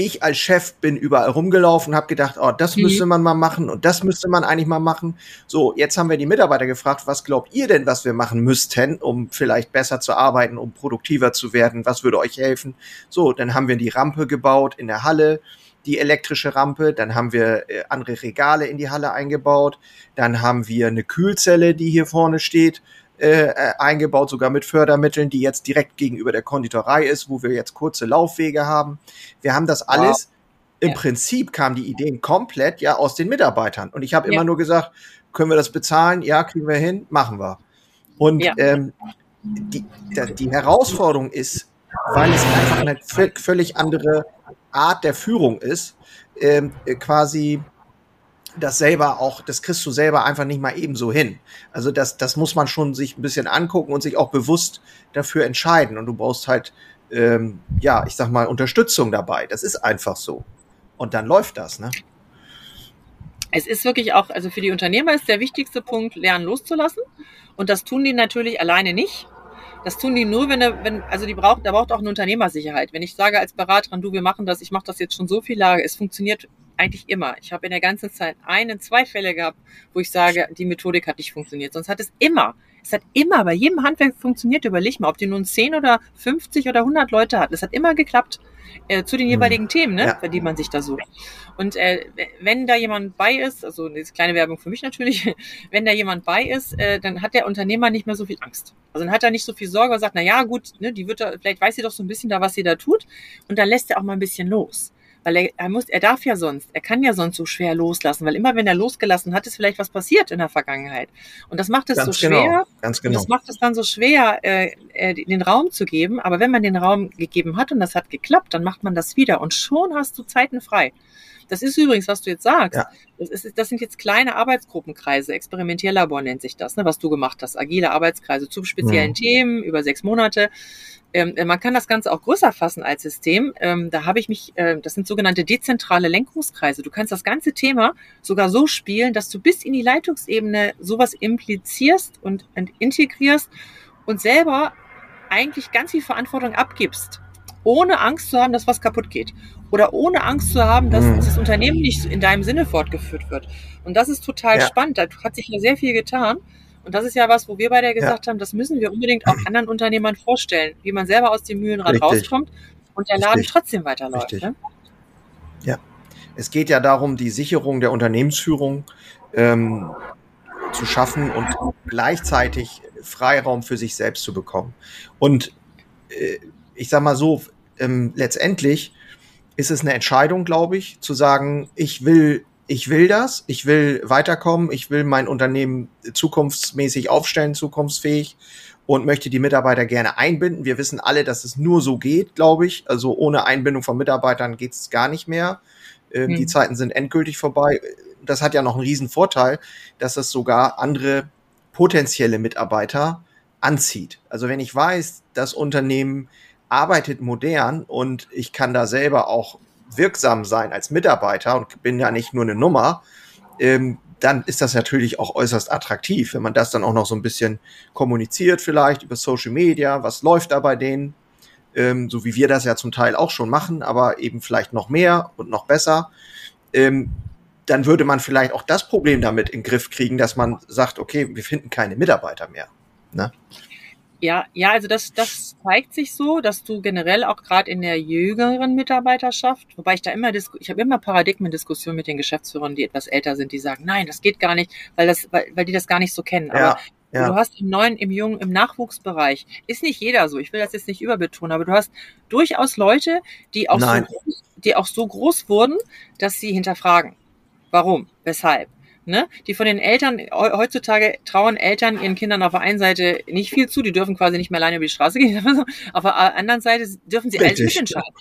ich als Chef bin überall rumgelaufen, habe gedacht, oh, das mhm. müsste man mal machen und das müsste man eigentlich mal machen. So, jetzt haben wir die Mitarbeiter gefragt, was glaubt ihr denn, was wir machen müssten, um vielleicht besser zu arbeiten, um produktiver zu werden? Was würde euch helfen? So, dann haben wir die Rampe gebaut in der Halle die elektrische Rampe, dann haben wir äh, andere Regale in die Halle eingebaut, dann haben wir eine Kühlzelle, die hier vorne steht, äh, äh, eingebaut, sogar mit Fördermitteln, die jetzt direkt gegenüber der Konditorei ist, wo wir jetzt kurze Laufwege haben. Wir haben das alles. Wow. Im ja. Prinzip kamen die Ideen komplett ja aus den Mitarbeitern. Und ich habe ja. immer nur gesagt, können wir das bezahlen? Ja, kriegen wir hin, machen wir. Und ja. ähm, die, die Herausforderung ist, weil es einfach eine völlig andere Art der Führung ist, ähm, äh, quasi das selber auch, das kriegst du selber einfach nicht mal ebenso hin. Also das, das muss man schon sich ein bisschen angucken und sich auch bewusst dafür entscheiden. Und du brauchst halt, ähm, ja, ich sag mal, Unterstützung dabei. Das ist einfach so. Und dann läuft das, ne? Es ist wirklich auch, also für die Unternehmer ist der wichtigste Punkt, lernen loszulassen. Und das tun die natürlich alleine nicht. Das tun die nur, wenn, er, wenn also die braucht, da braucht auch eine Unternehmersicherheit. Wenn ich sage als Beraterin, du, wir machen das, ich mache das jetzt schon so viel Jahre, es funktioniert eigentlich immer. Ich habe in der ganzen Zeit einen, zwei Fälle gehabt, wo ich sage, die Methodik hat nicht funktioniert. Sonst hat es immer, es hat immer, bei jedem Handwerk funktioniert, überleg mal, ob die nun 10 oder 50 oder 100 Leute hatten. Es hat immer geklappt äh, zu den hm. jeweiligen mhm. Themen, ne, ja. für die man sich da sucht. Und äh, wenn da jemand bei ist, also eine kleine Werbung für mich natürlich, (laughs) wenn da jemand bei ist, äh, dann hat der Unternehmer nicht mehr so viel Angst. Also dann hat er nicht so viel Sorge und sagt, na ja, gut, ne, die wird da, vielleicht weiß sie doch so ein bisschen da, was sie da tut. Und dann lässt er auch mal ein bisschen los weil er, er muss, er darf ja sonst, er kann ja sonst so schwer loslassen, weil immer wenn er losgelassen hat, ist vielleicht was passiert in der Vergangenheit. Und das macht es ganz so genau, schwer. Ganz genau. das macht es dann so schwer, äh, äh, den Raum zu geben. Aber wenn man den Raum gegeben hat und das hat geklappt, dann macht man das wieder und schon hast du Zeiten frei. Das ist übrigens, was du jetzt sagst. Ja. Das, ist, das sind jetzt kleine Arbeitsgruppenkreise, Experimentierlabor nennt sich das, ne, was du gemacht hast. Agile Arbeitskreise zu speziellen mhm. Themen über sechs Monate. Ähm, äh, man kann das Ganze auch größer fassen als System. Ähm, da habe ich mich, äh, das sind sogenannte dezentrale Lenkungskreise. Du kannst das ganze Thema sogar so spielen, dass du bis in die Leitungsebene sowas implizierst und, und integrierst und selber eigentlich ganz viel Verantwortung abgibst, ohne Angst zu haben, dass was kaputt geht. Oder ohne Angst zu haben, dass mhm. das Unternehmen nicht in deinem Sinne fortgeführt wird. Und das ist total ja. spannend. Da hat sich ja sehr viel getan. Und das ist ja was, wo wir beide gesagt ja. haben, das müssen wir unbedingt auch anderen Unternehmern vorstellen, wie man selber aus dem Mühlenrad Richtig. rauskommt und der Laden Richtig. trotzdem weiterläuft. Ne? Ja. Es geht ja darum, die Sicherung der Unternehmensführung ähm, zu schaffen und gleichzeitig Freiraum für sich selbst zu bekommen. Und äh, ich sage mal so, ähm, letztendlich ist es eine Entscheidung, glaube ich, zu sagen, ich will, ich will das, ich will weiterkommen, ich will mein Unternehmen zukunftsmäßig aufstellen, zukunftsfähig und möchte die Mitarbeiter gerne einbinden. Wir wissen alle, dass es nur so geht, glaube ich. Also ohne Einbindung von Mitarbeitern geht es gar nicht mehr. Ähm, hm. Die Zeiten sind endgültig vorbei. Das hat ja noch einen riesen Vorteil, dass es sogar andere potenzielle Mitarbeiter anzieht. Also wenn ich weiß, das Unternehmen arbeitet modern und ich kann da selber auch wirksam sein als Mitarbeiter und bin ja nicht nur eine Nummer, ähm, dann ist das natürlich auch äußerst attraktiv, wenn man das dann auch noch so ein bisschen kommuniziert, vielleicht über Social Media, was läuft da bei denen, ähm, so wie wir das ja zum Teil auch schon machen, aber eben vielleicht noch mehr und noch besser. Ähm, dann würde man vielleicht auch das Problem damit in den Griff kriegen, dass man sagt, okay, wir finden keine Mitarbeiter mehr. Ne? Ja, ja, also das, das zeigt sich so, dass du generell auch gerade in der jüngeren Mitarbeiterschaft, wobei ich da immer, ich habe immer Paradigmendiskussionen mit den Geschäftsführern, die etwas älter sind, die sagen, nein, das geht gar nicht, weil das, weil, weil die das gar nicht so kennen. Ja, aber ja. du hast im neuen, im jungen, im Nachwuchsbereich, ist nicht jeder so, ich will das jetzt nicht überbetonen, aber du hast durchaus Leute, die auch, so groß, die auch so groß wurden, dass sie hinterfragen. Warum? Weshalb? Ne? Die von den Eltern, heutzutage trauen Eltern ihren Kindern auf der einen Seite nicht viel zu, die dürfen quasi nicht mehr alleine über die Straße gehen, (laughs) auf der anderen Seite dürfen sie alles mitentscheiden.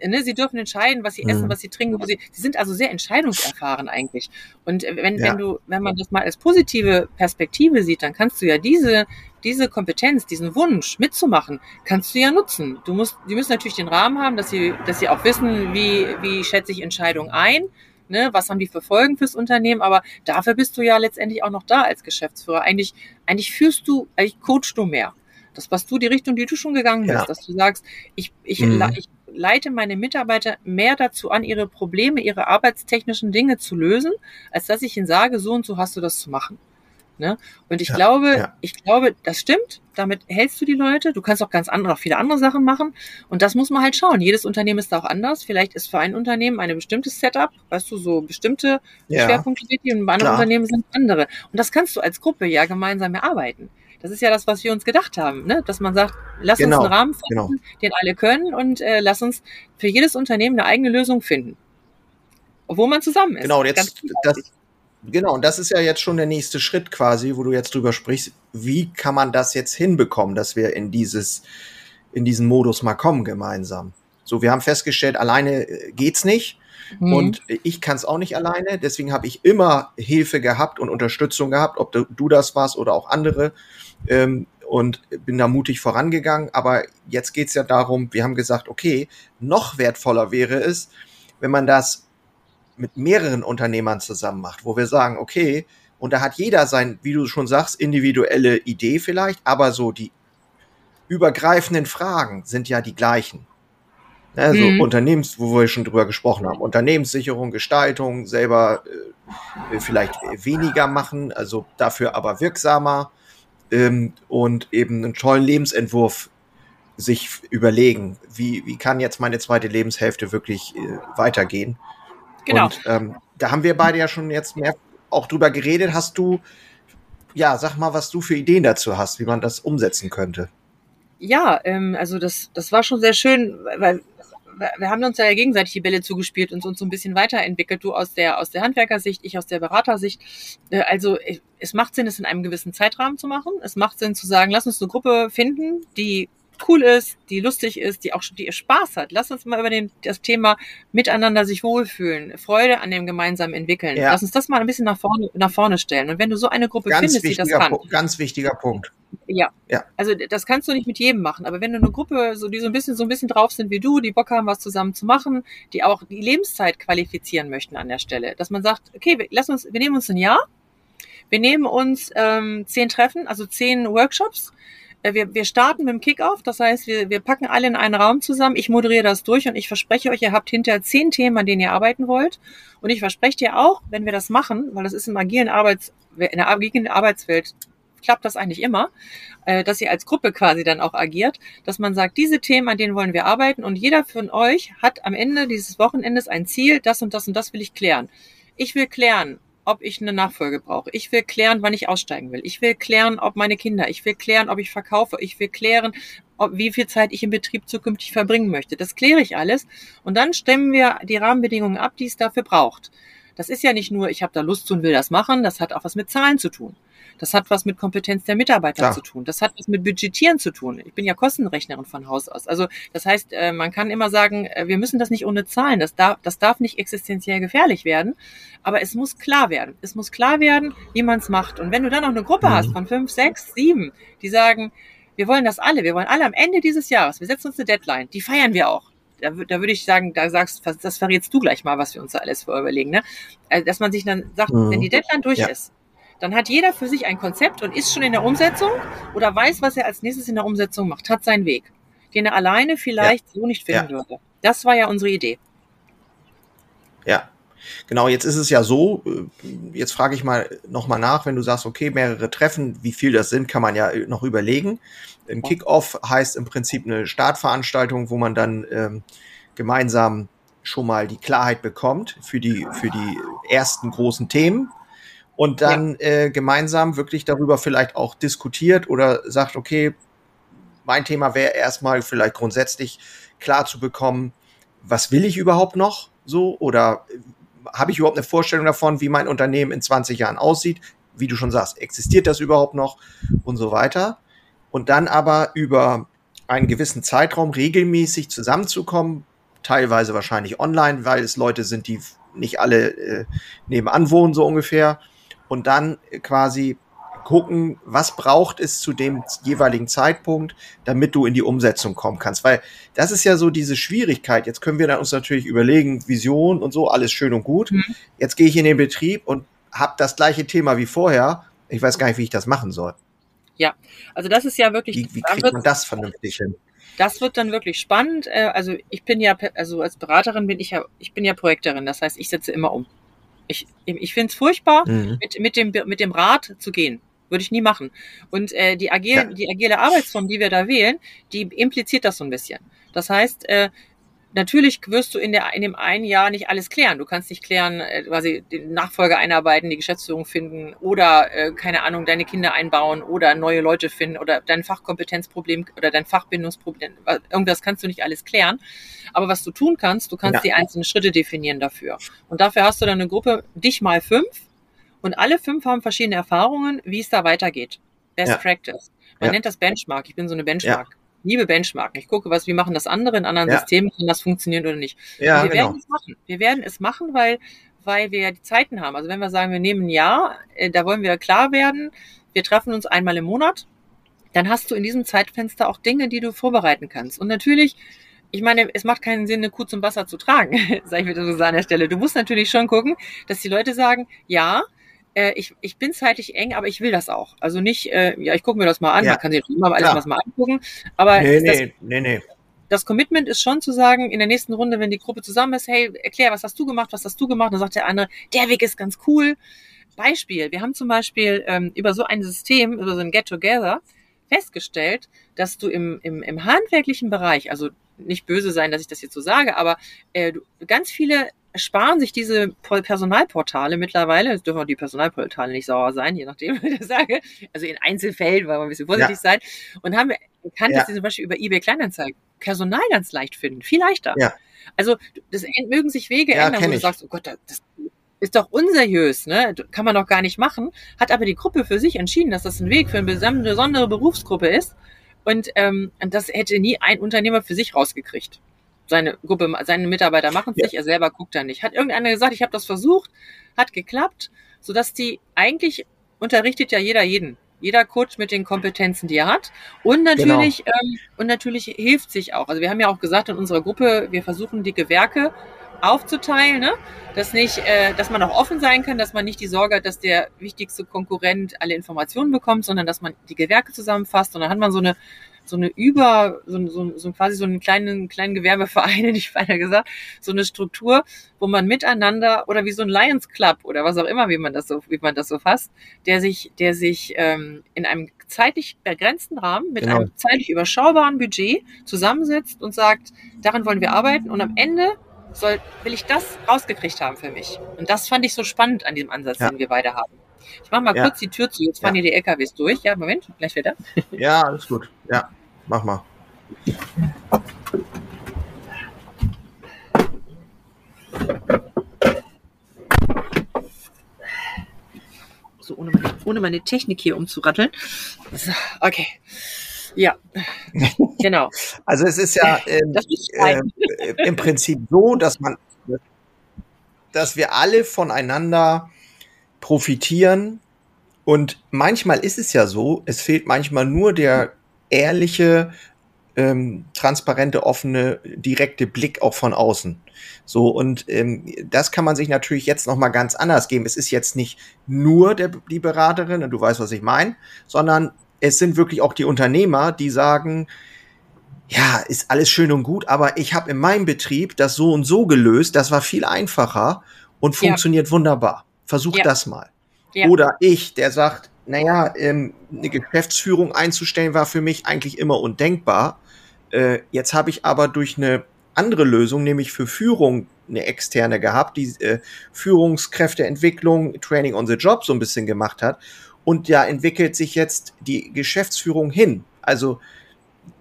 Ne? Sie dürfen entscheiden, was sie mhm. essen, was sie trinken, wo sie, sie sind also sehr entscheidungserfahren eigentlich. Und wenn, ja. wenn du, wenn man das mal als positive Perspektive sieht, dann kannst du ja diese, diese Kompetenz, diesen Wunsch mitzumachen, kannst du ja nutzen. Du musst, die müssen natürlich den Rahmen haben, dass sie, dass sie auch wissen, wie, wie schätze ich Entscheidungen ein, ne, was haben die für Folgen fürs Unternehmen, aber dafür bist du ja letztendlich auch noch da als Geschäftsführer. Eigentlich, eigentlich führst du, eigentlich coachst du mehr. Das warst du die Richtung, die du schon gegangen bist, ja. dass du sagst, ich, ich, mhm. ich leite meine Mitarbeiter mehr dazu an, ihre Probleme, ihre arbeitstechnischen Dinge zu lösen, als dass ich ihnen sage, so und so hast du das zu machen. Ne? Und ich ja, glaube, ja. ich glaube, das stimmt. Damit hältst du die Leute. Du kannst auch ganz andere, noch viele andere Sachen machen. Und das muss man halt schauen. Jedes Unternehmen ist da auch anders. Vielleicht ist für ein Unternehmen eine bestimmtes Setup, weißt du, so bestimmte ja, Schwerpunkte und bei anderen Unternehmen sind andere. Und das kannst du als Gruppe ja gemeinsam erarbeiten. Das ist ja das, was wir uns gedacht haben, ne? dass man sagt, lass genau, uns einen Rahmen finden, genau. den alle können und äh, lass uns für jedes Unternehmen eine eigene Lösung finden. Wo man zusammen ist. Genau, jetzt, das, Genau, und das ist ja jetzt schon der nächste Schritt quasi, wo du jetzt drüber sprichst. Wie kann man das jetzt hinbekommen, dass wir in dieses, in diesen Modus mal kommen gemeinsam? So, wir haben festgestellt, alleine äh, geht's nicht. Mhm. Und ich kann es auch nicht alleine. Deswegen habe ich immer Hilfe gehabt und Unterstützung gehabt, ob du, du das warst oder auch andere. Ähm, und bin da mutig vorangegangen. Aber jetzt geht's ja darum, wir haben gesagt, okay, noch wertvoller wäre es, wenn man das mit mehreren Unternehmern zusammen macht, wo wir sagen, okay, und da hat jeder sein, wie du schon sagst, individuelle Idee vielleicht, aber so die übergreifenden Fragen sind ja die gleichen. Also mhm. Unternehmens, wo wir schon drüber gesprochen haben, Unternehmenssicherung, Gestaltung, selber äh, vielleicht weniger machen, also dafür aber wirksamer ähm, und eben einen tollen Lebensentwurf sich überlegen, wie, wie kann jetzt meine zweite Lebenshälfte wirklich äh, weitergehen. Genau. Und ähm, da haben wir beide ja schon jetzt mehr auch drüber geredet. Hast du, ja, sag mal, was du für Ideen dazu hast, wie man das umsetzen könnte. Ja, ähm, also das, das war schon sehr schön, weil wir haben uns ja gegenseitig die Bälle zugespielt und uns so ein bisschen weiterentwickelt. Du aus der, aus der Handwerkersicht, ich aus der Beratersicht. Äh, also es macht Sinn, es in einem gewissen Zeitrahmen zu machen. Es macht Sinn zu sagen, lass uns eine Gruppe finden, die cool ist, die lustig ist, die auch die Spaß hat. Lass uns mal über den, das Thema miteinander sich wohlfühlen, Freude an dem gemeinsamen entwickeln. Ja. Lass uns das mal ein bisschen nach vorne, nach vorne stellen. Und wenn du so eine Gruppe ganz findest, die das kann. Punkt, ganz wichtiger Punkt. Ja. ja. Also das kannst du nicht mit jedem machen. Aber wenn du eine Gruppe, so die so ein bisschen, so ein bisschen drauf sind wie du, die Bock haben, was zusammen zu machen, die auch die Lebenszeit qualifizieren möchten an der Stelle, dass man sagt, okay, wir, lass uns, wir nehmen uns ein Jahr, wir nehmen uns ähm, zehn Treffen, also zehn Workshops wir, wir starten mit dem Kickoff, das heißt, wir, wir packen alle in einen Raum zusammen. Ich moderiere das durch und ich verspreche euch, ihr habt hinterher zehn Themen, an denen ihr arbeiten wollt. Und ich verspreche dir auch, wenn wir das machen, weil das ist im agilen Arbeits, in der agilen Arbeitswelt klappt das eigentlich immer, äh, dass ihr als Gruppe quasi dann auch agiert, dass man sagt, diese Themen, an denen wollen wir arbeiten und jeder von euch hat am Ende dieses Wochenendes ein Ziel, das und das und das will ich klären. Ich will klären, ob ich eine Nachfolge brauche. Ich will klären, wann ich aussteigen will. Ich will klären, ob meine Kinder, ich will klären, ob ich verkaufe. Ich will klären, ob, wie viel Zeit ich im Betrieb zukünftig verbringen möchte. Das kläre ich alles. Und dann stemmen wir die Rahmenbedingungen ab, die es dafür braucht. Das ist ja nicht nur, ich habe da Lust zu und will das machen, das hat auch was mit Zahlen zu tun. Das hat was mit Kompetenz der Mitarbeiter Klar. zu tun. Das hat was mit Budgetieren zu tun. Ich bin ja Kostenrechnerin von Haus aus. Also das heißt, äh, man kann immer sagen, äh, wir müssen das nicht ohne Zahlen. Das darf, das darf nicht existenziell gefährlich werden. Aber es muss klar werden. Es muss klar werden, wie man es macht. Und wenn du dann noch eine Gruppe mhm. hast von fünf, sechs, sieben, die sagen, wir wollen das alle, wir wollen alle am Ende dieses Jahres, wir setzen uns eine Deadline, die feiern wir auch da, da würde ich sagen, da sagst, das verrätst du gleich mal, was wir uns da alles überlegen, ne? Also, dass man sich dann sagt, mhm. wenn die Deadline durch ja. ist, dann hat jeder für sich ein Konzept und ist schon in der Umsetzung oder weiß, was er als nächstes in der Umsetzung macht, hat seinen Weg, den er alleine vielleicht ja. so nicht finden ja. würde. Das war ja unsere Idee. Ja, Genau, jetzt ist es ja so, äh, jetzt frage ich mal nochmal nach, wenn du sagst, okay, mehrere Treffen, wie viel das sind, kann man ja noch überlegen. Ein Kickoff heißt im Prinzip eine Startveranstaltung, wo man dann ähm, gemeinsam schon mal die Klarheit bekommt für die, für die ersten großen Themen und dann ja. äh, gemeinsam wirklich darüber vielleicht auch diskutiert oder sagt, okay, mein Thema wäre erstmal vielleicht grundsätzlich klar zu bekommen, was will ich überhaupt noch so oder äh, habe ich überhaupt eine Vorstellung davon, wie mein Unternehmen in 20 Jahren aussieht? Wie du schon sagst, existiert das überhaupt noch und so weiter? Und dann aber über einen gewissen Zeitraum regelmäßig zusammenzukommen, teilweise wahrscheinlich online, weil es Leute sind, die nicht alle äh, nebenan wohnen, so ungefähr und dann quasi gucken, was braucht es zu dem jeweiligen Zeitpunkt, damit du in die Umsetzung kommen kannst. Weil das ist ja so diese Schwierigkeit. Jetzt können wir dann uns natürlich überlegen, Vision und so, alles schön und gut. Mhm. Jetzt gehe ich in den Betrieb und habe das gleiche Thema wie vorher. Ich weiß gar nicht, wie ich das machen soll. Ja, also das ist ja wirklich. Wie, wie kriegt man das vernünftig hin? Das wird dann wirklich spannend. Äh, also ich bin ja, also als Beraterin bin ich ja, ich bin ja Projekterin. Das heißt, ich setze immer um. Ich, ich finde es furchtbar, mhm. mit, mit, dem, mit dem Rad zu gehen. Würde ich nie machen. Und äh, die, agile, ja. die agile Arbeitsform, die wir da wählen, die impliziert das so ein bisschen. Das heißt, äh, Natürlich wirst du in, der, in dem einen Jahr nicht alles klären. Du kannst nicht klären, äh, quasi den Nachfolger einarbeiten, die Geschäftsführung finden oder, äh, keine Ahnung, deine Kinder einbauen oder neue Leute finden oder dein Fachkompetenzproblem oder dein Fachbindungsproblem. Irgendwas kannst du nicht alles klären. Aber was du tun kannst, du kannst ja. die einzelnen Schritte definieren dafür. Und dafür hast du dann eine Gruppe, dich mal fünf. Und alle fünf haben verschiedene Erfahrungen, wie es da weitergeht. Best ja. Practice. Man ja. nennt das Benchmark. Ich bin so eine Benchmark liebe Benchmarken. Ich gucke, was, wie machen das andere in anderen ja. Systemen, kann das funktionieren oder nicht. Ja, wir genau. werden es machen. Wir werden es machen, weil, weil wir ja die Zeiten haben. Also wenn wir sagen, wir nehmen ein Jahr, äh, da wollen wir klar werden, wir treffen uns einmal im Monat, dann hast du in diesem Zeitfenster auch Dinge, die du vorbereiten kannst. Und natürlich, ich meine, es macht keinen Sinn, eine Kuh zum Wasser zu tragen, (laughs) sage ich wieder so an der Stelle. Du musst natürlich schon gucken, dass die Leute sagen, ja, äh, ich, ich bin zeitlich eng, aber ich will das auch. Also nicht, äh, ja, ich gucke mir das mal an, ja. man kann sich immer alles was mal angucken. Aber nee, das, nee, nee, nee. das Commitment ist schon zu sagen, in der nächsten Runde, wenn die Gruppe zusammen ist, hey, erklär, was hast du gemacht, was hast du gemacht? Dann sagt der andere, der Weg ist ganz cool. Beispiel, wir haben zum Beispiel ähm, über so ein System, über so ein Get-Together, festgestellt, dass du im, im, im handwerklichen Bereich, also nicht böse sein, dass ich das jetzt so sage, aber äh, ganz viele sparen sich diese Personalportale mittlerweile, es dürfen auch die Personalportale nicht sauer sein, je nachdem, (laughs) wie ich das sage, also in Einzelfällen, weil wir ein bisschen vorsichtig ja. sein, und haben erkannt, ja. dass sie zum Beispiel über eBay Kleinanzeigen Personal ganz leicht finden, viel leichter. Ja. Also das mögen sich Wege ja, ändern, wo du ich. sagst, oh Gott, das ist doch unseriös, ne? Kann man doch gar nicht machen. Hat aber die Gruppe für sich entschieden, dass das ein Weg für eine besondere Berufsgruppe ist Und ähm, das hätte nie ein Unternehmer für sich rausgekriegt. Seine Gruppe, seine Mitarbeiter machen es ja. nicht, er selber guckt da nicht. Hat irgendeiner gesagt, ich habe das versucht, hat geklappt, sodass die eigentlich unterrichtet ja jeder jeden jeder Coach mit den Kompetenzen, die er hat. Und natürlich, genau. ähm, und natürlich hilft sich auch. Also wir haben ja auch gesagt in unserer Gruppe, wir versuchen die Gewerke aufzuteilen, ne? dass nicht, äh, dass man auch offen sein kann, dass man nicht die Sorge hat, dass der wichtigste Konkurrent alle Informationen bekommt, sondern dass man die Gewerke zusammenfasst und dann hat man so eine so eine über, so, so, so quasi so einen kleinen, kleinen Gewerbeverein, (laughs) hätte ich beinahe gesagt, so eine Struktur, wo man miteinander oder wie so ein Lions Club oder was auch immer, wie man das so, wie man das so fasst, der sich, der sich ähm, in einem zeitlich begrenzten Rahmen mit genau. einem zeitlich überschaubaren Budget zusammensetzt und sagt, daran wollen wir arbeiten und am Ende soll, will ich das rausgekriegt haben für mich. Und das fand ich so spannend an diesem Ansatz, ja. den wir beide haben. Ich mache mal ja. kurz die Tür zu, jetzt fahren ja. hier die LKWs durch. Ja, Moment, gleich wieder. (laughs) Ja, alles gut. Ja. Mach mal. So, ohne meine, ohne meine Technik hier umzuratteln. So, okay. Ja, (laughs) genau. Also es ist ja ähm, äh, im Prinzip so, dass man, dass wir alle voneinander profitieren. Und manchmal ist es ja so, es fehlt manchmal nur der ehrliche, ähm, transparente, offene, direkte Blick auch von außen. So, und ähm, das kann man sich natürlich jetzt noch mal ganz anders geben. Es ist jetzt nicht nur der, die Beraterin, und du weißt, was ich meine, sondern es sind wirklich auch die Unternehmer, die sagen, ja, ist alles schön und gut, aber ich habe in meinem Betrieb das so und so gelöst, das war viel einfacher und funktioniert ja. wunderbar. Versuch ja. das mal. Ja. Oder ich, der sagt, naja, ähm, eine Geschäftsführung einzustellen war für mich eigentlich immer undenkbar. Äh, jetzt habe ich aber durch eine andere Lösung, nämlich für Führung eine externe gehabt, die äh, Führungskräfteentwicklung, Training on the Job so ein bisschen gemacht hat. Und ja, entwickelt sich jetzt die Geschäftsführung hin. Also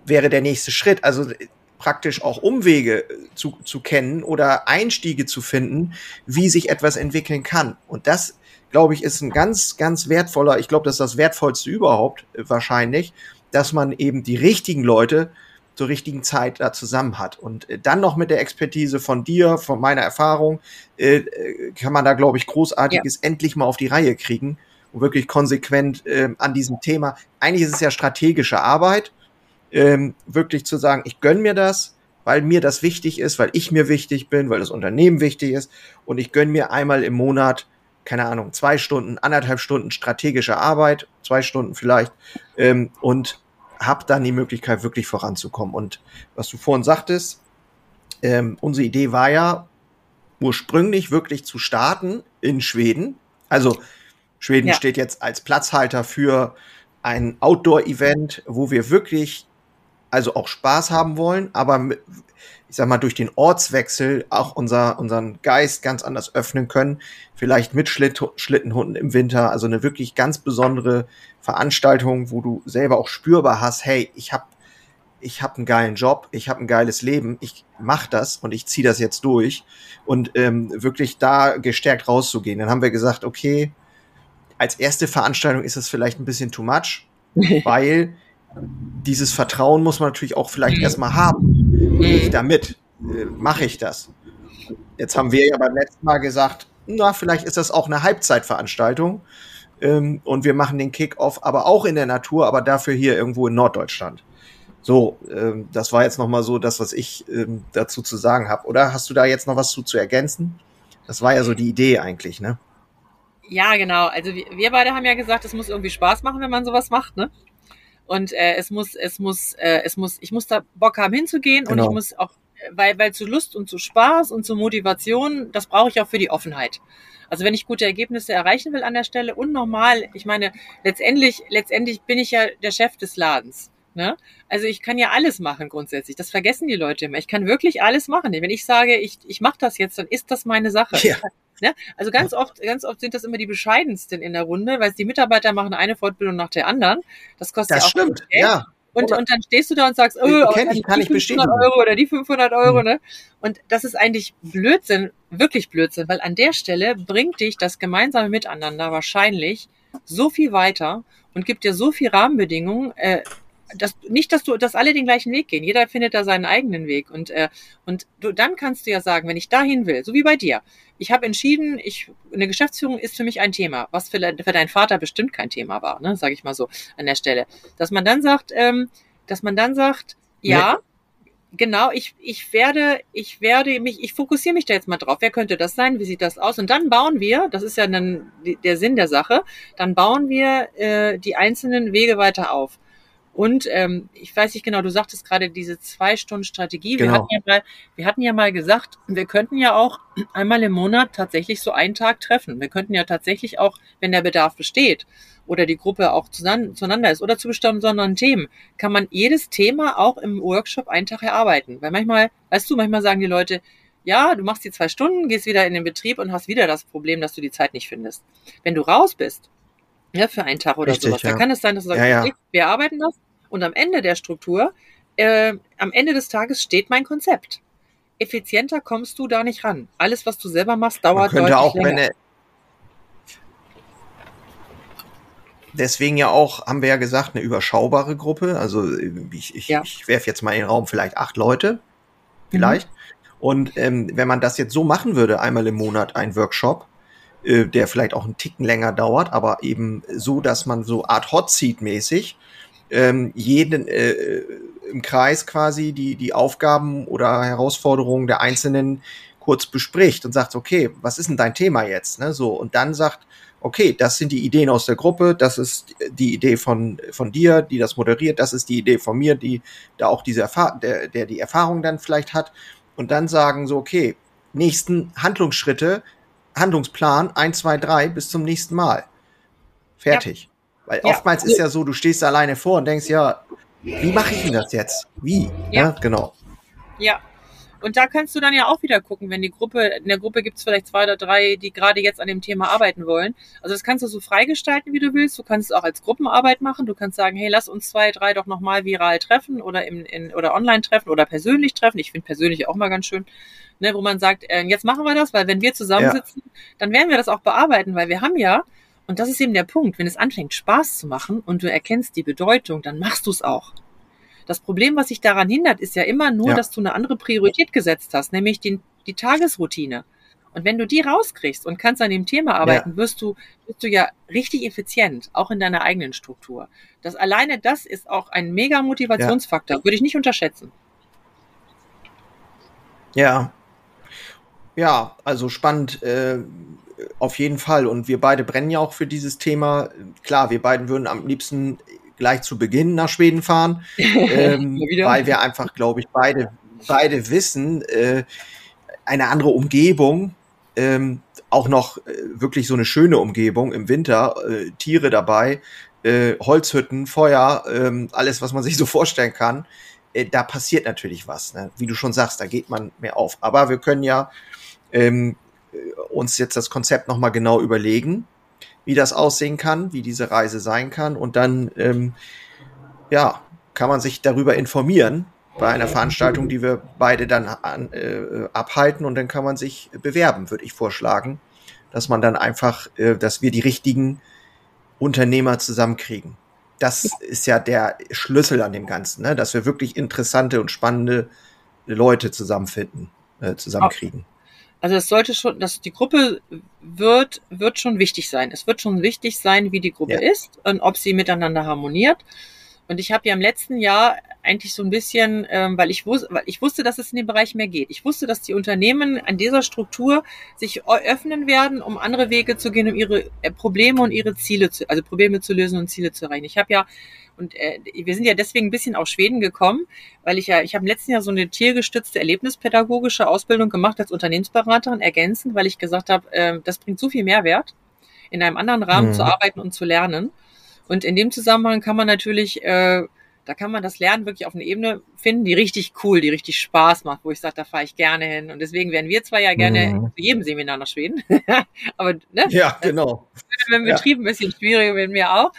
wäre der nächste Schritt. Also praktisch auch Umwege zu, zu kennen oder Einstiege zu finden, wie sich etwas entwickeln kann. Und das glaube ich, ist ein ganz, ganz wertvoller, ich glaube, das ist das wertvollste überhaupt äh, wahrscheinlich, dass man eben die richtigen Leute zur richtigen Zeit da zusammen hat. Und äh, dann noch mit der Expertise von dir, von meiner Erfahrung, äh, äh kann man da, glaube ich, Großartiges ja. endlich mal auf die Reihe kriegen und wirklich konsequent äh, an diesem Thema. Eigentlich ist es ja strategische Arbeit, ähm, wirklich zu sagen, ich gönn mir das, weil mir das wichtig ist, weil ich mir wichtig bin, weil das Unternehmen wichtig ist und ich gönn mir einmal im Monat keine Ahnung, zwei Stunden, anderthalb Stunden strategische Arbeit, zwei Stunden vielleicht, ähm, und habe dann die Möglichkeit, wirklich voranzukommen. Und was du vorhin sagtest, ähm, unsere Idee war ja ursprünglich wirklich zu starten in Schweden. Also Schweden ja. steht jetzt als Platzhalter für ein Outdoor-Event, wo wir wirklich also auch Spaß haben wollen, aber ich sag mal, durch den Ortswechsel auch unser, unseren Geist ganz anders öffnen können. Vielleicht mit Schlitt, Schlittenhunden im Winter. Also eine wirklich ganz besondere Veranstaltung, wo du selber auch spürbar hast, hey, ich habe ich hab einen geilen Job, ich habe ein geiles Leben, ich mache das und ich ziehe das jetzt durch. Und ähm, wirklich da gestärkt rauszugehen. Dann haben wir gesagt, okay, als erste Veranstaltung ist es vielleicht ein bisschen too much, (laughs) weil dieses Vertrauen muss man natürlich auch vielleicht erstmal haben. Gehe ich da mit? Äh, Mache ich das? Jetzt haben wir ja beim letzten Mal gesagt, na, vielleicht ist das auch eine Halbzeitveranstaltung. Ähm, und wir machen den Kickoff aber auch in der Natur, aber dafür hier irgendwo in Norddeutschland. So, ähm, das war jetzt nochmal so das, was ich ähm, dazu zu sagen habe. Oder hast du da jetzt noch was zu, zu ergänzen? Das war ja so die Idee eigentlich, ne? Ja, genau. Also wir, wir beide haben ja gesagt, es muss irgendwie Spaß machen, wenn man sowas macht, ne? Und äh, es muss, es muss, äh, es muss, ich muss da Bock haben hinzugehen genau. und ich genau. muss auch, weil, weil zu Lust und zu Spaß und zu Motivation, das brauche ich auch für die Offenheit. Also wenn ich gute Ergebnisse erreichen will an der Stelle und nochmal, ich meine, letztendlich, letztendlich bin ich ja der Chef des Ladens. Ne? Also ich kann ja alles machen grundsätzlich. Das vergessen die Leute immer. Ich kann wirklich alles machen. Wenn ich sage, ich, ich mache das jetzt, dann ist das meine Sache. Ja. Ne? Also ganz oft, ganz oft sind das immer die bescheidensten in der Runde, weil die Mitarbeiter machen eine Fortbildung nach der anderen. Das kostet das ja auch stimmt, Geld. ja. Und, und dann stehst du da und sagst, oh, kenn ich, kann die 500 Euro oder die 500 Euro, hm. ne? Und das ist eigentlich Blödsinn, wirklich Blödsinn, weil an der Stelle bringt dich das gemeinsame Miteinander wahrscheinlich so viel weiter und gibt dir so viel Rahmenbedingungen, äh, das, nicht, dass du, dass alle den gleichen Weg gehen. Jeder findet da seinen eigenen Weg. Und, äh, und du, dann kannst du ja sagen, wenn ich dahin will, so wie bei dir. Ich habe entschieden, ich, eine Geschäftsführung ist für mich ein Thema, was für, für deinen Vater bestimmt kein Thema war, ne, sage ich mal so an der Stelle. Dass man dann sagt, ähm, dass man dann sagt, ja, genau, ich, ich werde, ich werde mich, ich fokussiere mich da jetzt mal drauf. Wer könnte das sein? Wie sieht das aus? Und dann bauen wir, das ist ja dann der Sinn der Sache, dann bauen wir äh, die einzelnen Wege weiter auf. Und ähm, ich weiß nicht genau, du sagtest gerade diese zwei Stunden Strategie. Genau. Wir, hatten ja mal, wir hatten ja mal gesagt, wir könnten ja auch einmal im Monat tatsächlich so einen Tag treffen. Wir könnten ja tatsächlich auch, wenn der Bedarf besteht oder die Gruppe auch zueinander ist oder zu besonderen Themen, kann man jedes Thema auch im Workshop einen Tag erarbeiten. Weil manchmal, weißt du, manchmal sagen die Leute, ja, du machst die zwei Stunden, gehst wieder in den Betrieb und hast wieder das Problem, dass du die Zeit nicht findest. Wenn du raus bist, ja, für einen Tag oder Richtig, sowas, ja. dann kann es sein, dass du sagst, ja, ja. Wir arbeiten das, und am Ende der Struktur, äh, am Ende des Tages steht mein Konzept. Effizienter kommst du da nicht ran. Alles, was du selber machst, dauert Man könnte auch, länger. Wenn er, deswegen ja auch, haben wir ja gesagt, eine überschaubare Gruppe. Also ich, ich, ja. ich werfe jetzt mal in den Raum vielleicht acht Leute, vielleicht. Mhm. Und ähm, wenn man das jetzt so machen würde, einmal im Monat ein Workshop, äh, der vielleicht auch einen Ticken länger dauert, aber eben so, dass man so Art Hot Seat mäßig ähm, jeden äh, im Kreis quasi die, die Aufgaben oder Herausforderungen der Einzelnen kurz bespricht und sagt, okay, was ist denn dein Thema jetzt? Ne? So, und dann sagt, okay, das sind die Ideen aus der Gruppe, das ist die Idee von, von dir, die das moderiert, das ist die Idee von mir, die da auch diese Erfahrung, der, der die Erfahrung dann vielleicht hat. Und dann sagen so, okay, nächsten Handlungsschritte, Handlungsplan, eins, zwei, drei, bis zum nächsten Mal. Fertig. Ja. Weil ja. oftmals ist ja so, du stehst alleine vor und denkst, ja, wie mache ich denn das jetzt? Wie? Ja, ja genau. Ja. Und da kannst du dann ja auch wieder gucken, wenn die Gruppe, in der Gruppe gibt es vielleicht zwei oder drei, die gerade jetzt an dem Thema arbeiten wollen. Also das kannst du so freigestalten, wie du willst. Du kannst es auch als Gruppenarbeit machen. Du kannst sagen, hey, lass uns zwei, drei doch nochmal viral treffen oder im, in, oder online treffen oder persönlich treffen. Ich finde persönlich auch mal ganz schön. Ne, wo man sagt, äh, jetzt machen wir das, weil wenn wir zusammensitzen, ja. dann werden wir das auch bearbeiten, weil wir haben ja und das ist eben der Punkt. Wenn es anfängt, Spaß zu machen und du erkennst die Bedeutung, dann machst du es auch. Das Problem, was sich daran hindert, ist ja immer nur, ja. dass du eine andere Priorität gesetzt hast, nämlich die, die Tagesroutine. Und wenn du die rauskriegst und kannst an dem Thema arbeiten, ja. wirst du, wirst du ja richtig effizient, auch in deiner eigenen Struktur. Das alleine das ist auch ein mega Motivationsfaktor, ja. würde ich nicht unterschätzen. Ja. Ja, also spannend. Äh, auf jeden Fall. Und wir beide brennen ja auch für dieses Thema. Klar, wir beiden würden am liebsten gleich zu Beginn nach Schweden fahren, (laughs) ähm, weil wir einfach, glaube ich, beide, beide wissen, äh, eine andere Umgebung, ähm, auch noch äh, wirklich so eine schöne Umgebung im Winter, äh, Tiere dabei, äh, Holzhütten, Feuer, äh, alles, was man sich so vorstellen kann. Äh, da passiert natürlich was. Ne? Wie du schon sagst, da geht man mehr auf. Aber wir können ja ähm, uns jetzt das Konzept nochmal genau überlegen, wie das aussehen kann, wie diese Reise sein kann. Und dann, ähm, ja, kann man sich darüber informieren bei einer Veranstaltung, die wir beide dann an, äh, abhalten. Und dann kann man sich bewerben, würde ich vorschlagen, dass man dann einfach, äh, dass wir die richtigen Unternehmer zusammenkriegen. Das ist ja der Schlüssel an dem Ganzen, ne? dass wir wirklich interessante und spannende Leute zusammenfinden, äh, zusammenkriegen. Also es sollte schon, dass die Gruppe wird, wird schon wichtig sein. Es wird schon wichtig sein, wie die Gruppe ja. ist und ob sie miteinander harmoniert. Und ich habe ja im letzten Jahr eigentlich so ein bisschen, ähm, weil ich wusste, weil ich wusste, dass es in dem Bereich mehr geht. Ich wusste, dass die Unternehmen an dieser Struktur sich öffnen werden, um andere Wege zu gehen, um ihre äh, Probleme und ihre Ziele zu, also Probleme zu lösen und Ziele zu erreichen. Ich habe ja und äh, wir sind ja deswegen ein bisschen aus Schweden gekommen, weil ich ja, ich habe im letzten Jahr so eine tiergestützte erlebnispädagogische Ausbildung gemacht als Unternehmensberaterin, ergänzend, weil ich gesagt habe, äh, das bringt so viel Mehrwert, in einem anderen Rahmen mhm. zu arbeiten und zu lernen. Und in dem Zusammenhang kann man natürlich, äh, da kann man das Lernen wirklich auf eine Ebene finden, die richtig cool, die richtig Spaß macht, wo ich sage, da fahre ich gerne hin. Und deswegen wären wir zwar ja gerne mhm. zu jedem Seminar nach Schweden, (laughs) aber ne? Ja, genau. Dem Betrieb ja. ein bisschen schwieriger mit mir auch.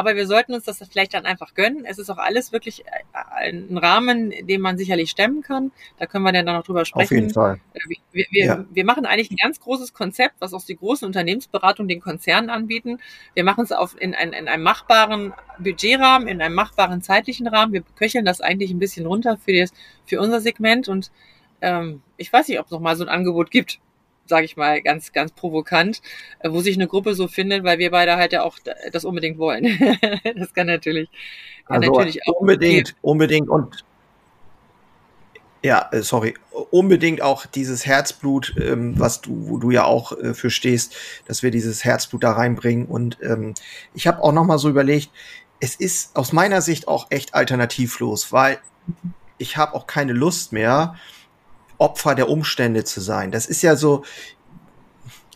Aber wir sollten uns das vielleicht dann einfach gönnen. Es ist auch alles wirklich äh, ein Rahmen, den man sicherlich stemmen kann. Da können wir dann noch drüber sprechen. Auf jeden Fall. Äh, wir, wir, ja. wir machen eigentlich ein ganz großes Konzept, was auch die großen Unternehmensberatung den Konzernen anbieten. Wir machen es auf in, ein, in einem machbaren Budgetrahmen, in einem machbaren zeitlichen Rahmen. Wir köcheln das eigentlich ein bisschen runter für, das, für unser Segment und ähm, ich weiß nicht, ob es noch mal so ein Angebot gibt sage ich mal, ganz, ganz provokant, äh, wo sich eine Gruppe so findet, weil wir beide halt ja auch das unbedingt wollen. (laughs) das kann natürlich, kann also natürlich auch. Unbedingt, gehen. unbedingt und ja, äh, sorry, unbedingt auch dieses Herzblut, ähm, was du, wo du ja auch äh, für stehst, dass wir dieses Herzblut da reinbringen. Und ähm, ich habe auch noch mal so überlegt, es ist aus meiner Sicht auch echt alternativlos, weil ich habe auch keine Lust mehr, Opfer der Umstände zu sein. Das ist ja so,